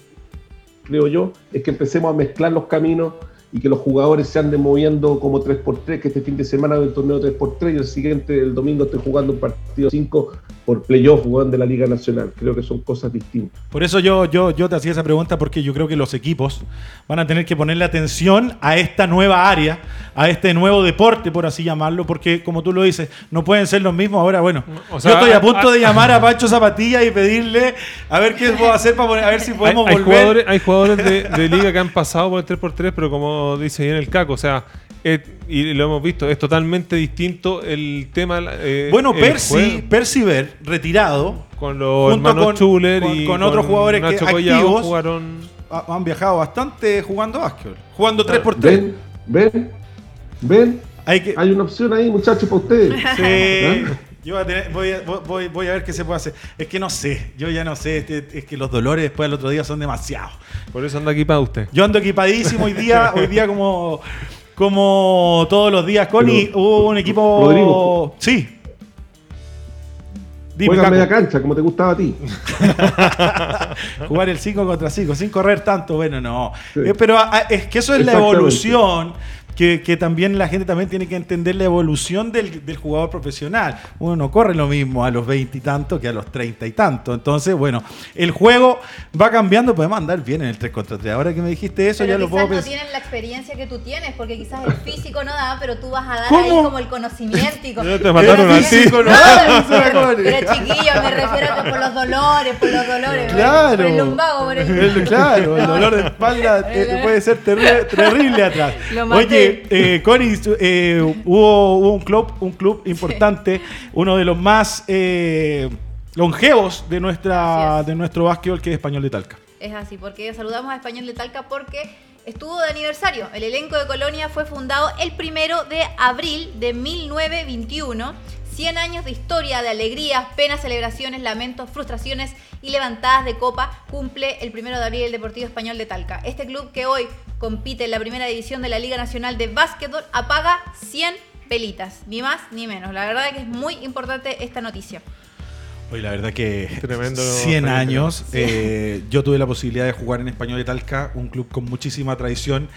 creo yo, es que empecemos a mezclar los caminos y que los jugadores se anden moviendo como 3x3, que este fin de semana hay un torneo 3x3 y el siguiente, el domingo, estén jugando un partido 5 por playoff jugando de la Liga Nacional. Creo que son cosas distintas. Por eso yo, yo, yo te hacía esa pregunta, porque yo creo que los equipos van a tener que ponerle atención a esta nueva área, a este nuevo deporte, por así llamarlo, porque como tú lo dices, no pueden ser los mismos. Ahora, bueno, O sea, yo estoy a punto de llamar a Pancho Zapatilla y pedirle a ver qué puedo hacer para poner- a ver si Hay, podemos hay volver. jugadores, hay jugadores de, de liga que han pasado por el 3x3, pero como dice bien el Caco, o sea, es- y lo hemos visto, es totalmente distinto el tema. eh, Bueno, el Percy, Percy Ver, retirado, con los hermanos con- Schuller con- y con otros jugadores que- Collado activos. jugaron. ha- han viajado bastante jugando básquetbol, jugando 3x3. ¿Ven? ¿Ven? ¿Ven? Hay que, Hay una opción ahí, muchachos, para ustedes. Sí. Yo voy a, tener- voy, a, voy- voy a ver qué se puede hacer. Es que no sé, yo ya no sé. Es que los dolores después del otro día son demasiados. Por eso anda aquí para usted. Yo ando equipadísimo hoy día, hoy día como, como todos los días, Connie. Hubo un equipo. Rodrigo. Sí. Dime, Juega media cancha, como te gustaba a ti. Jugar el 5 contra 5, sin correr tanto, bueno, no. Sí. Eh, pero ah, es que eso es la evolución, que, que también la gente también tiene que entender la evolución del, del jugador profesional. Uno no corre lo mismo a los 20 y tanto que a los 30 y tanto. Entonces, bueno, el juego va cambiando, podemos andar bien en el 3 contra 3. Ahora que me dijiste eso, Pero ya lo quizás puedo no pensar. tienen la experiencia que tú tienes, porque quizás el físico no da, pero tú vas a dar ¿Cómo? ahí como el conocimiento. Y con- te mataron El a ti. físico no No, da, pero, chiquillo, me refiero a que por los dolores, por los dolores. Claro. Por el lumbago, por el... El- claro, el dolor de espalda eh, puede ser terri- terrible atrás. Lo maté. Oye, eh, Connie, eh, hubo, hubo un club, un club importante, uno de los más eh, longevos de nuestra de nuestro básquetbol, que es Español de Talca. Es así, porque saludamos a Español de Talca porque estuvo de aniversario. El elenco de Colonia fue fundado el primero de abril de 1921. 100 años de historia, de alegrías, penas, celebraciones, lamentos, frustraciones y levantadas de copa cumple el primero de abril el Deportivo Español de Talca. Este club que hoy compite en la primera división de la Liga Nacional de Básquetbol apaga 100 pelitas, ni más ni menos. La verdad es que es muy importante esta noticia. Hoy la verdad que Tremendo 100 tremendo. años. eh, yo tuve la posibilidad de jugar en Español de Talca, un club con muchísima tradición,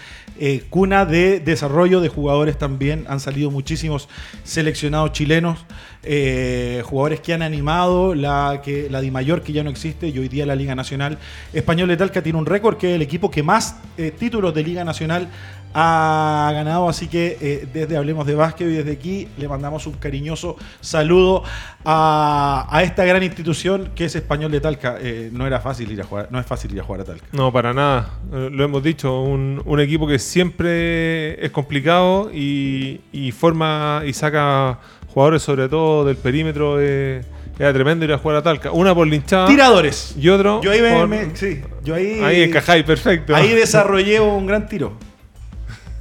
eh, cuna de desarrollo de jugadores también. Han salido muchísimos seleccionados chilenos, eh, jugadores que han animado la, que, la Dimayor, que ya no existe, y hoy día la Liga Nacional. Español de Talca tiene un récord que es el equipo que más eh, títulos de Liga Nacional ha ganado, así que eh, desde Hablemos de Básquet y desde aquí le mandamos un cariñoso saludo a, a esta gran institución que es Español de Talca. Eh, no era fácil ir a jugar, no es fácil ir a jugar a Talca. No, para nada. Eh, Lo hemos dicho, un, un equipo que siempre es complicado y, y forma y saca jugadores sobre todo del perímetro. era tremendo ir a jugar a Talca. Una por linchada Tiradores. y otro Yo ahí me, por- me- sí, yo ahí, ahí encajáis, perfecto. ahí desarrollé un gran tiro.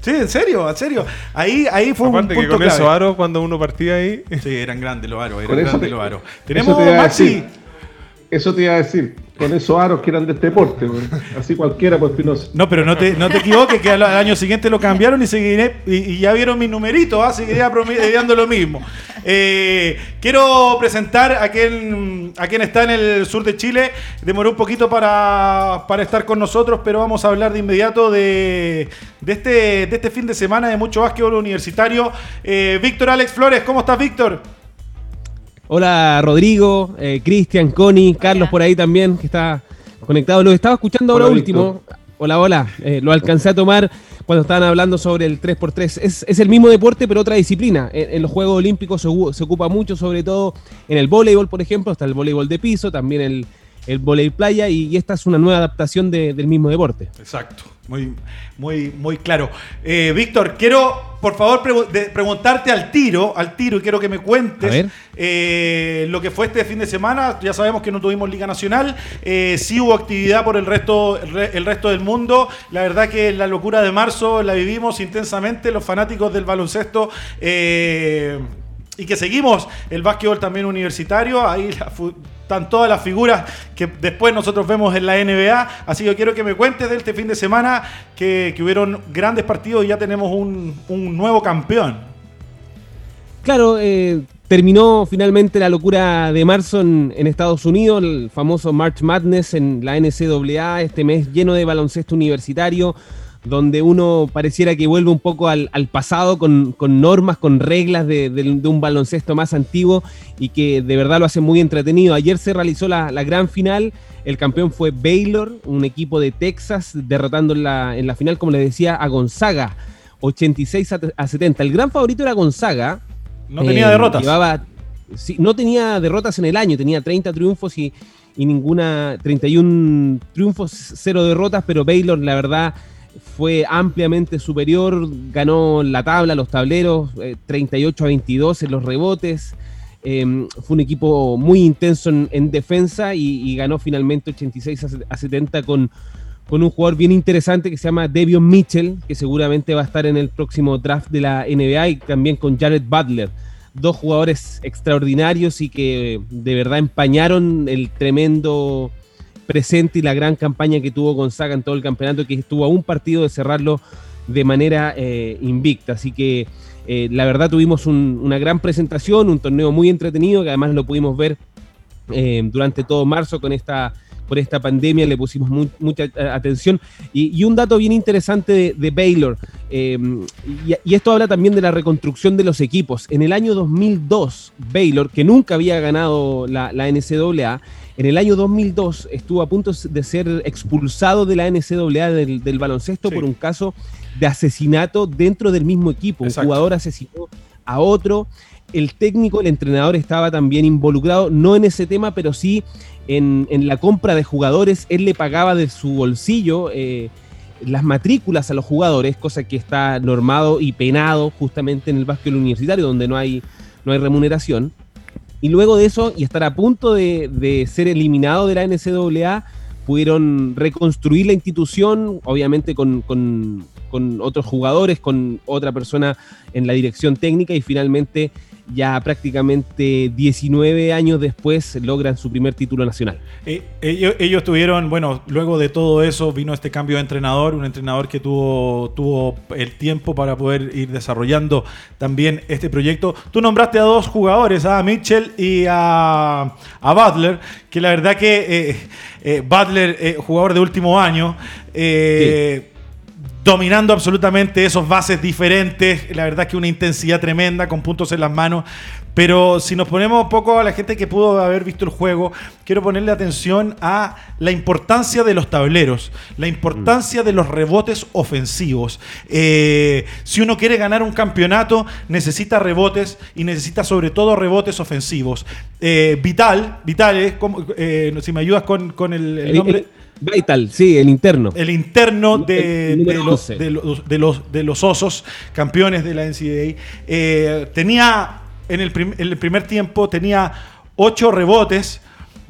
Sí, en serio, en serio. Ahí, ahí fue Aparte un que punto con esos clave. aros, cuando uno partía ahí... Sí, eran grandes los aros, eran Con grandes te- los aros. eso Tenemos te Maxi. decir. Eso te iba a decir. Con esos aros que eran de este deporte. Así cualquiera, pues Espinosa. No, pero no te, no te equivoques, que al, año siguiente lo cambiaron y seguiré, y, ya vieron mis numeritos, ¿ah? seguiré promediando lo mismo. Eh, quiero presentar a quien, a quien está en el sur de Chile. Demoró un poquito para, para estar con nosotros, pero vamos a hablar de inmediato de, de, este, de este fin de semana de mucho básquetbol universitario. Eh, Víctor Alex Flores, ¿cómo estás, Víctor? Hola Rodrigo, eh, Cristian, Connie, Carlos por ahí también, que está conectado. Lo estaba escuchando ahora Hola, último. Hola, hola. Eh, lo alcancé a tomar cuando estaban hablando sobre el 3x3. Es, es el mismo deporte, pero otra disciplina. En, en los Juegos Olímpicos se, ocupa mucho, sobre todo en el voleibol, por ejemplo. Está el voleibol de piso, también el, el voleibol playa, y, y esta es una nueva adaptación de- del mismo deporte. Exacto, muy, muy, muy claro. Eh, Víctor, quiero por favor de- preguntarte al tiro, al tiro, y quiero que me cuentes eh, lo que fue este fin de semana. Ya sabemos que no tuvimos Liga Nacional, eh, sí hubo actividad por el resto, el, re- el resto del mundo. La verdad que la locura de marzo la vivimos intensamente, los fanáticos del baloncesto. eh, y que seguimos el básquetbol también universitario. Ahí la están todas las figuras que después nosotros vemos en la NBA. Así que quiero que me cuentes de este fin de semana que, hubieron grandes partidos y ya tenemos un, un nuevo campeón. Claro, eh, terminó finalmente la locura de marzo en, en Estados Unidos, el famoso March Madness en la NCAA, este mes lleno de baloncesto universitario, donde uno pareciera que vuelve un poco al, pasado con, normas, con reglas de, un baloncesto más antiguo y que de verdad lo hace muy entretenido. Ayer se realizó la, gran final, el campeón fue Baylor, un equipo de Texas, derrotando en la, en la final, como les decía, a Gonzaga, 86 a, 70. El gran favorito era Gonzaga. No tenía eh, derrotas. no tenía derrotas en el año, tenía 30 triunfos y, y ninguna, 31 triunfos, cero derrotas, pero Baylor, la verdad fue ampliamente superior, ganó la tabla, los tableros, 38 eh, a 22 en los rebotes. Em, fue un equipo muy intenso en, defensa y, ganó finalmente 86 a, 70 con, con un jugador bien interesante que se llama Devion Mitchell, que seguramente va a estar en el próximo draft de la NBA y también con Jared Butler. Dos jugadores extraordinarios y que de verdad empañaron el tremendo presente y la gran campaña que tuvo Gonzaga en todo el campeonato, que estuvo a un partido de cerrarlo de manera eh, invicta. Así que eh, la verdad tuvimos una gran presentación, un torneo muy entretenido, que además lo pudimos ver eh, durante todo marzo con esta por esta pandemia le pusimos mucha atención. Y, un dato bien interesante de, Baylor, y, esto habla también de la reconstrucción de los equipos. En el año 2002, Baylor, que nunca había ganado la, la NCAA, en el año 2002 estuvo a punto de ser expulsado de la NCAA del, baloncesto por un caso de asesinato dentro del mismo equipo. Un jugador asesinó a otro. El técnico, el entrenador estaba también involucrado, no en ese tema, pero sí en, la compra de jugadores. Él le pagaba de su bolsillo eh, las matrículas a los jugadores, cosa que está normado y penado justamente en el básquet universitario, donde no hay, no hay remuneración. Y luego de eso, y estar a punto de, ser eliminado de la NCAA, pudieron reconstruir la institución, obviamente con, con, otros jugadores, con otra persona en la dirección técnica y finalmente ya prácticamente 19 años después logran su primer título nacional. Eh, ellos, tuvieron, bueno, luego de todo eso vino este cambio de entrenador, un entrenador que tuvo, tuvo el tiempo para poder ir desarrollando también este proyecto. Tú nombraste a dos jugadores, a Mitchell y a, Butler, que la verdad que eh, eh, Butler, jugador de último año, dominando absolutamente esos bases diferentes. La verdad que una intensidad tremenda, con puntos en las manos. Pero si nos ponemos un poco a la gente que pudo haber visto el juego, quiero ponerle atención a la importancia de los tableros, la importancia de los rebotes ofensivos. Eh, si uno quiere ganar un campeonato, necesita rebotes y necesita sobre todo rebotes ofensivos. Eh, Vital, Vital, eh, si me ayudas con, el, nombre. Vital, sí, el interno. El interno de, los, de, los, de, los, osos, campeones de la NCAA. Eh, tenía, en el, el, primer tiempo, tenía ocho rebotes,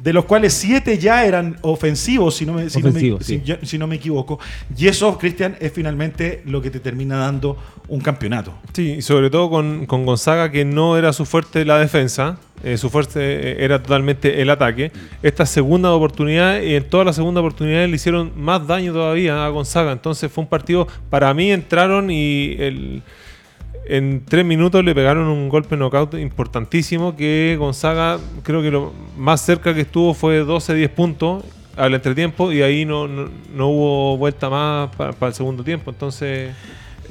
de los cuales siete ya eran ofensivos, si no me, si no me, equivoco. Y eso, Cristian, es finalmente lo que te termina dando un campeonato. Sí, y sobre todo con, con Gonzaga, que no era su fuerte la defensa, eh, su fuerte eh, era totalmente el ataque. Esta segunda oportunidad, y en todas las segundas oportunidades le hicieron más daño todavía a Gonzaga. Entonces fue un partido, para mí entraron y el en tres minutos le pegaron un golpe knockout importantísimo que Gonzaga creo que lo más cerca que estuvo fue 12-10 puntos al entretiempo y ahí no, no, hubo vuelta más para, el segundo tiempo. Entonces...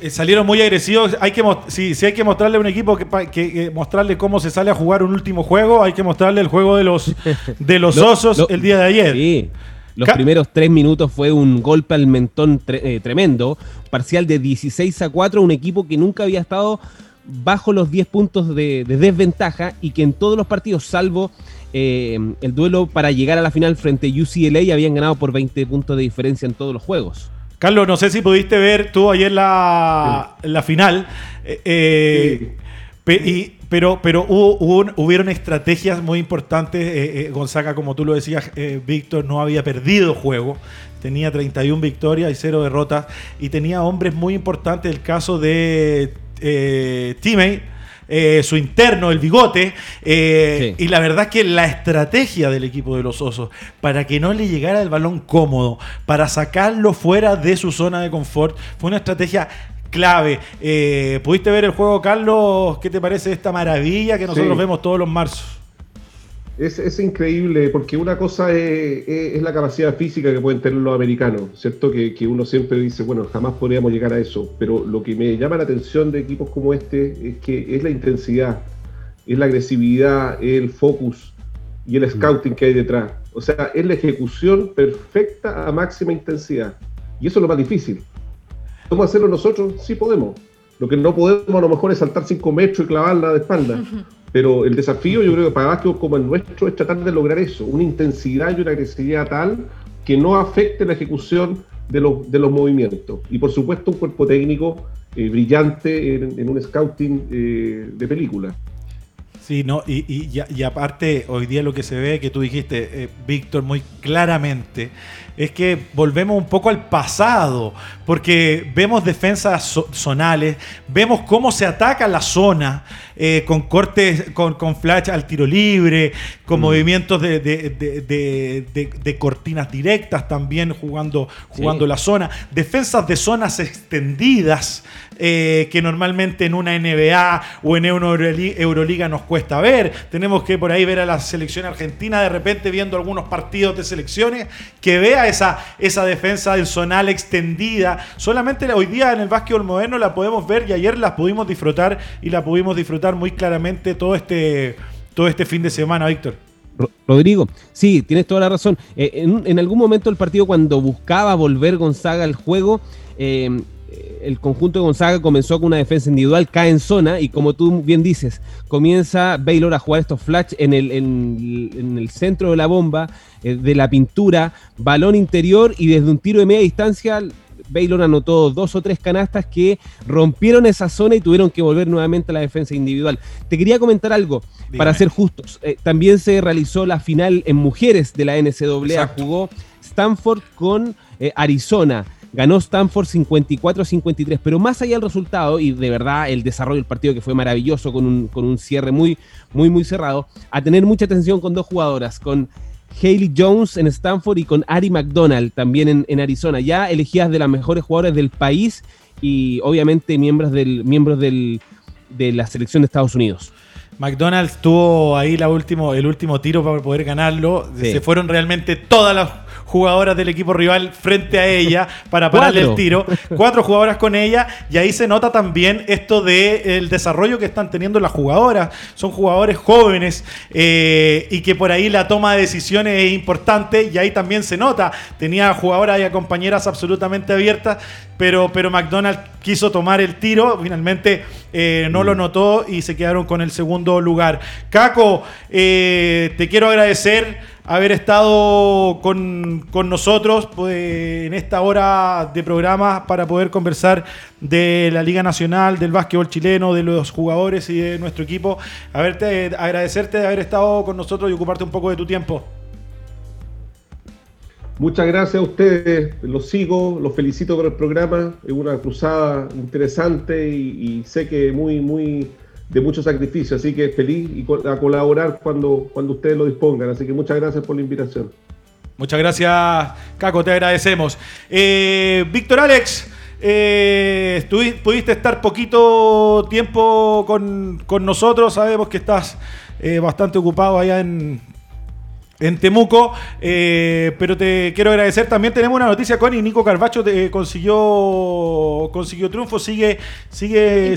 Eh, salieron muy agresivos. Hay que si, si, hay que mostrarle a un equipo que, que, mostrarle cómo se sale a jugar un último juego, hay que mostrarle el juego de los de los osos el día de ayer. Sí. Los primeros tres minutos fue un golpe al mentón eh, tremendo, parcial de 16 a 4, un equipo que nunca había estado bajo los 10 puntos de, desventaja y que en todos los partidos, salvo eh, el duelo para llegar a la final frente a UCLA, habían ganado por 20 puntos de diferencia en todos los juegos. Carlos, no sé si pudiste ver tú ayer la, la final. Eh, y pero, pero hubo, hubieron estrategias muy importantes. Eh, eh, Gonzaga, como tú lo decías, eh, Víctor no había perdido juego. Tenía 31 victorias y 0 derrotas. Y tenía hombres muy importantes. El caso de eh, su interno, el bigote. Y la verdad que la estrategia del equipo de los Osos, para que no le llegara el balón cómodo, para sacarlo fuera de su zona de confort, fue una estrategia clave. Eh, ¿Pudiste ver el juego, Carlos? ¿Qué te parece esta maravilla que nosotros vemos todos los marzos? Es, increíble porque una cosa es, la capacidad física que pueden tener los americanos, ¿cierto? Que, uno siempre dice, bueno, jamás podríamos llegar a eso, pero lo que me llama la atención de equipos como este es que es la intensidad, es la agresividad, es el focus y el mm. scouting que hay detrás. O sea, es la ejecución perfecta a máxima intensidad. Y eso es lo más difícil. ¿Podemos hacerlo nosotros? Sí podemos. Lo que no podemos a lo mejor es saltar cinco metros y clavarla de espalda. Pero el desafío, yo creo que para básquetbol como el nuestro, es tratar de lograr eso, una intensidad y una agresividad tal que no afecte la ejecución de los, de los movimientos. Y por supuesto, un cuerpo técnico eh, brillante en, un scouting eh, de película. Sí, no, y, y, aparte, hoy día lo que se ve, que tú dijiste, eh, Víctor, muy claramente, es que volvemos un poco al pasado, porque vemos defensas zonales, vemos cómo se ataca la zona eh, con cortes, con, con, flash al tiro libre, con mm. movimientos de, de, cortinas directas también jugando, jugando la zona, defensas de zonas extendidas eh, que normalmente en una NBA o en Euroliga nos cuesta ver. Tenemos que por ahí ver a la selección argentina de repente viendo algunos partidos de selecciones que vea esa, esa defensa del zonal extendida. Solamente hoy día en el básquetbol moderno la podemos ver y ayer la pudimos disfrutar y la pudimos disfrutar muy claramente todo este, todo este fin de semana, Víctor. Rodrigo, sí, tienes toda la razón. Eh, en, algún momento el partido cuando buscaba volver Gonzaga al juego, eh, el conjunto de Gonzaga comenzó con una defensa individual, cae en zona y como tú bien dices, comienza Baylor a jugar estos flash en el, en, el centro de la bomba, eh, de la pintura, balón interior y desde un tiro de media distancia Baylor anotó dos o tres canastas que rompieron esa zona y tuvieron que volver nuevamente a la defensa individual. Te quería comentar algo, para ser justos. Eh, también se realizó la final en mujeres de la NCAA. Jugó Stanford con eh, Arizona. Ganó Stanford 54-53, pero más allá del resultado y de verdad el desarrollo del partido que fue maravilloso con un, con un cierre muy, muy, muy cerrado, a tener mucha atención con dos jugadoras, con Haley Jones en Stanford y con Ari McDonald también en, Arizona, ya elegidas de las mejores jugadoras del país y obviamente miembros, del, miembros del, de la selección de Estados Unidos. McDonald's tuvo ahí la último, el último tiro para poder ganarlo. Se fueron realmente todas las jugadoras del equipo rival frente a ella para pararle el tiro. Cuatro jugadoras con ella. Y ahí se nota también esto del desarrollo que están teniendo las jugadoras. Son jugadores jóvenes eh, y que por ahí la toma de decisiones es importante. Y ahí también se nota. Tenía jugadoras y compañeras absolutamente abiertas. Pero, pero McDonald's quiso tomar el tiro. Finalmente eh, no lo mm. notó y se quedaron con el segundo lugar. Caco, eh, te quiero agradecer haber estado con, nosotros pues, en esta hora de programa para poder conversar de la Liga Nacional, del básquetbol chileno, de los jugadores y de nuestro equipo. Haberte, agradecerte de haber estado con nosotros y ocuparte un poco de tu tiempo. Muchas gracias a ustedes, los sigo, los felicito por el programa, es una cruzada interesante y, y sé que muy, muy de mucho sacrificio, así que feliz y a colaborar cuando, cuando ustedes lo dispongan. Así que muchas gracias por la invitación. Muchas gracias, Caco, te agradecemos. Eh, Víctor Alex, eh, pudiste estar poquito tiempo con, con nosotros, sabemos que estás eh, bastante ocupado allá en, en Temuco. Eh, pero te quiero agradecer. También tenemos una noticia con y Nico Carbacho te, consiguió consiguió triunfo. Sigue sigue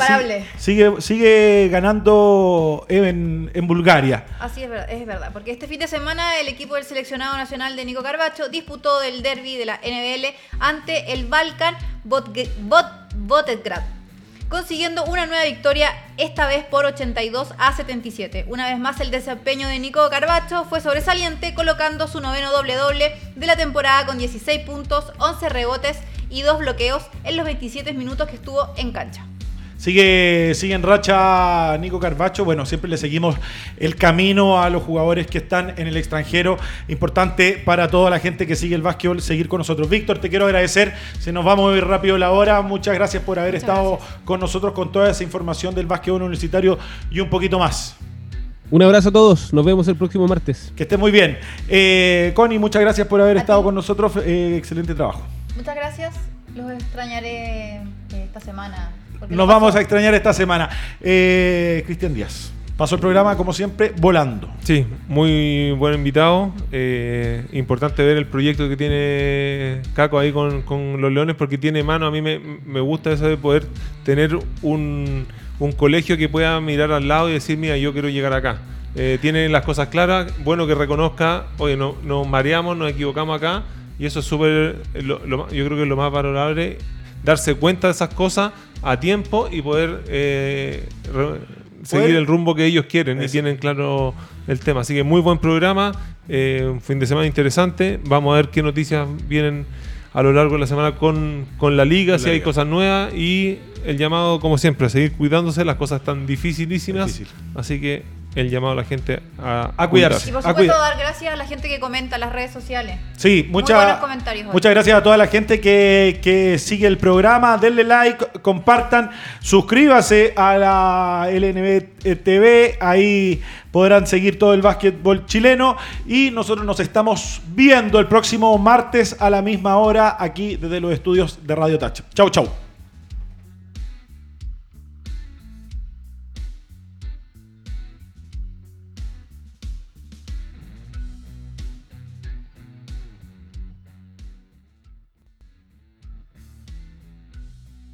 sigue, sigue, ganando en, en, Bulgaria. Así es verdad, es verdad. Porque este fin de semana el equipo del seleccionado nacional de Nico Carbacho disputó el derby de la NBL ante el Balkan Botgrad consiguiendo una nueva victoria, esta vez por 82 a 77. Una vez más, el desempeño de Nico Carbacho fue sobresaliente, colocando su noveno doble-doble de la temporada con 16 puntos, 11 rebotes y 2 bloqueos en los 27 minutos que estuvo en cancha. Sigue, sigue en racha Nico Carbacho. Bueno, siempre le seguimos el camino a los jugadores que están en el extranjero. Importante para toda la gente que sigue el básquetbol seguir con nosotros. Víctor, te quiero agradecer. Se nos va muy rápido la hora. Muchas gracias por haber estado con nosotros con toda esa información del básquetbol universitario y un poquito más. Un abrazo a todos, nos vemos el próximo martes. Que esté muy bien. Eh, Connie, muchas gracias por haber estado con nosotros. Eh, excelente trabajo. Muchas gracias, los extrañaré eh, esta semana. Nos vamos a extrañar esta semana. Eh, Cristian Díaz. Pasó el programa, como siempre, volando. Sí, muy buen invitado. Eh, importante ver el proyecto que tiene Caco ahí con, con los Leones porque tiene mano. A mí me, me gusta eso de poder tener un, un colegio que pueda mirar al lado y decir, mira, yo quiero llegar acá. Eh, tiene las cosas claras, bueno que reconozca, oye, no, nos mareamos, nos equivocamos acá, y eso es súper, yo creo que es lo más valorable, darse cuenta de esas cosas a tiempo y poder eh, seguir el rumbo que ellos quieren y tienen claro el tema. Así que muy buen programa, eh, un fin de semana interesante, vamos a ver qué noticias vienen a lo largo de la semana con, con la liga, Con si la hay liga. cosas nuevas y el llamado, como siempre, a seguir cuidándose, las cosas están dificilísimas, Difícil. así que el llamado a la gente a, A cuidarse. Y por supuesto, dar gracias a la gente que comenta en las redes sociales. Sí, Muy mucha- buenos comentarios hoy. muchas gracias a toda la gente que, que sigue el programa. Denle like, compartan, suscríbase a la LNB TV. Ahí podrán seguir todo el básquetbol chileno. Y nosotros nos estamos viendo el próximo martes a la misma hora aquí desde los estudios de Radio Touch. Chau, chau.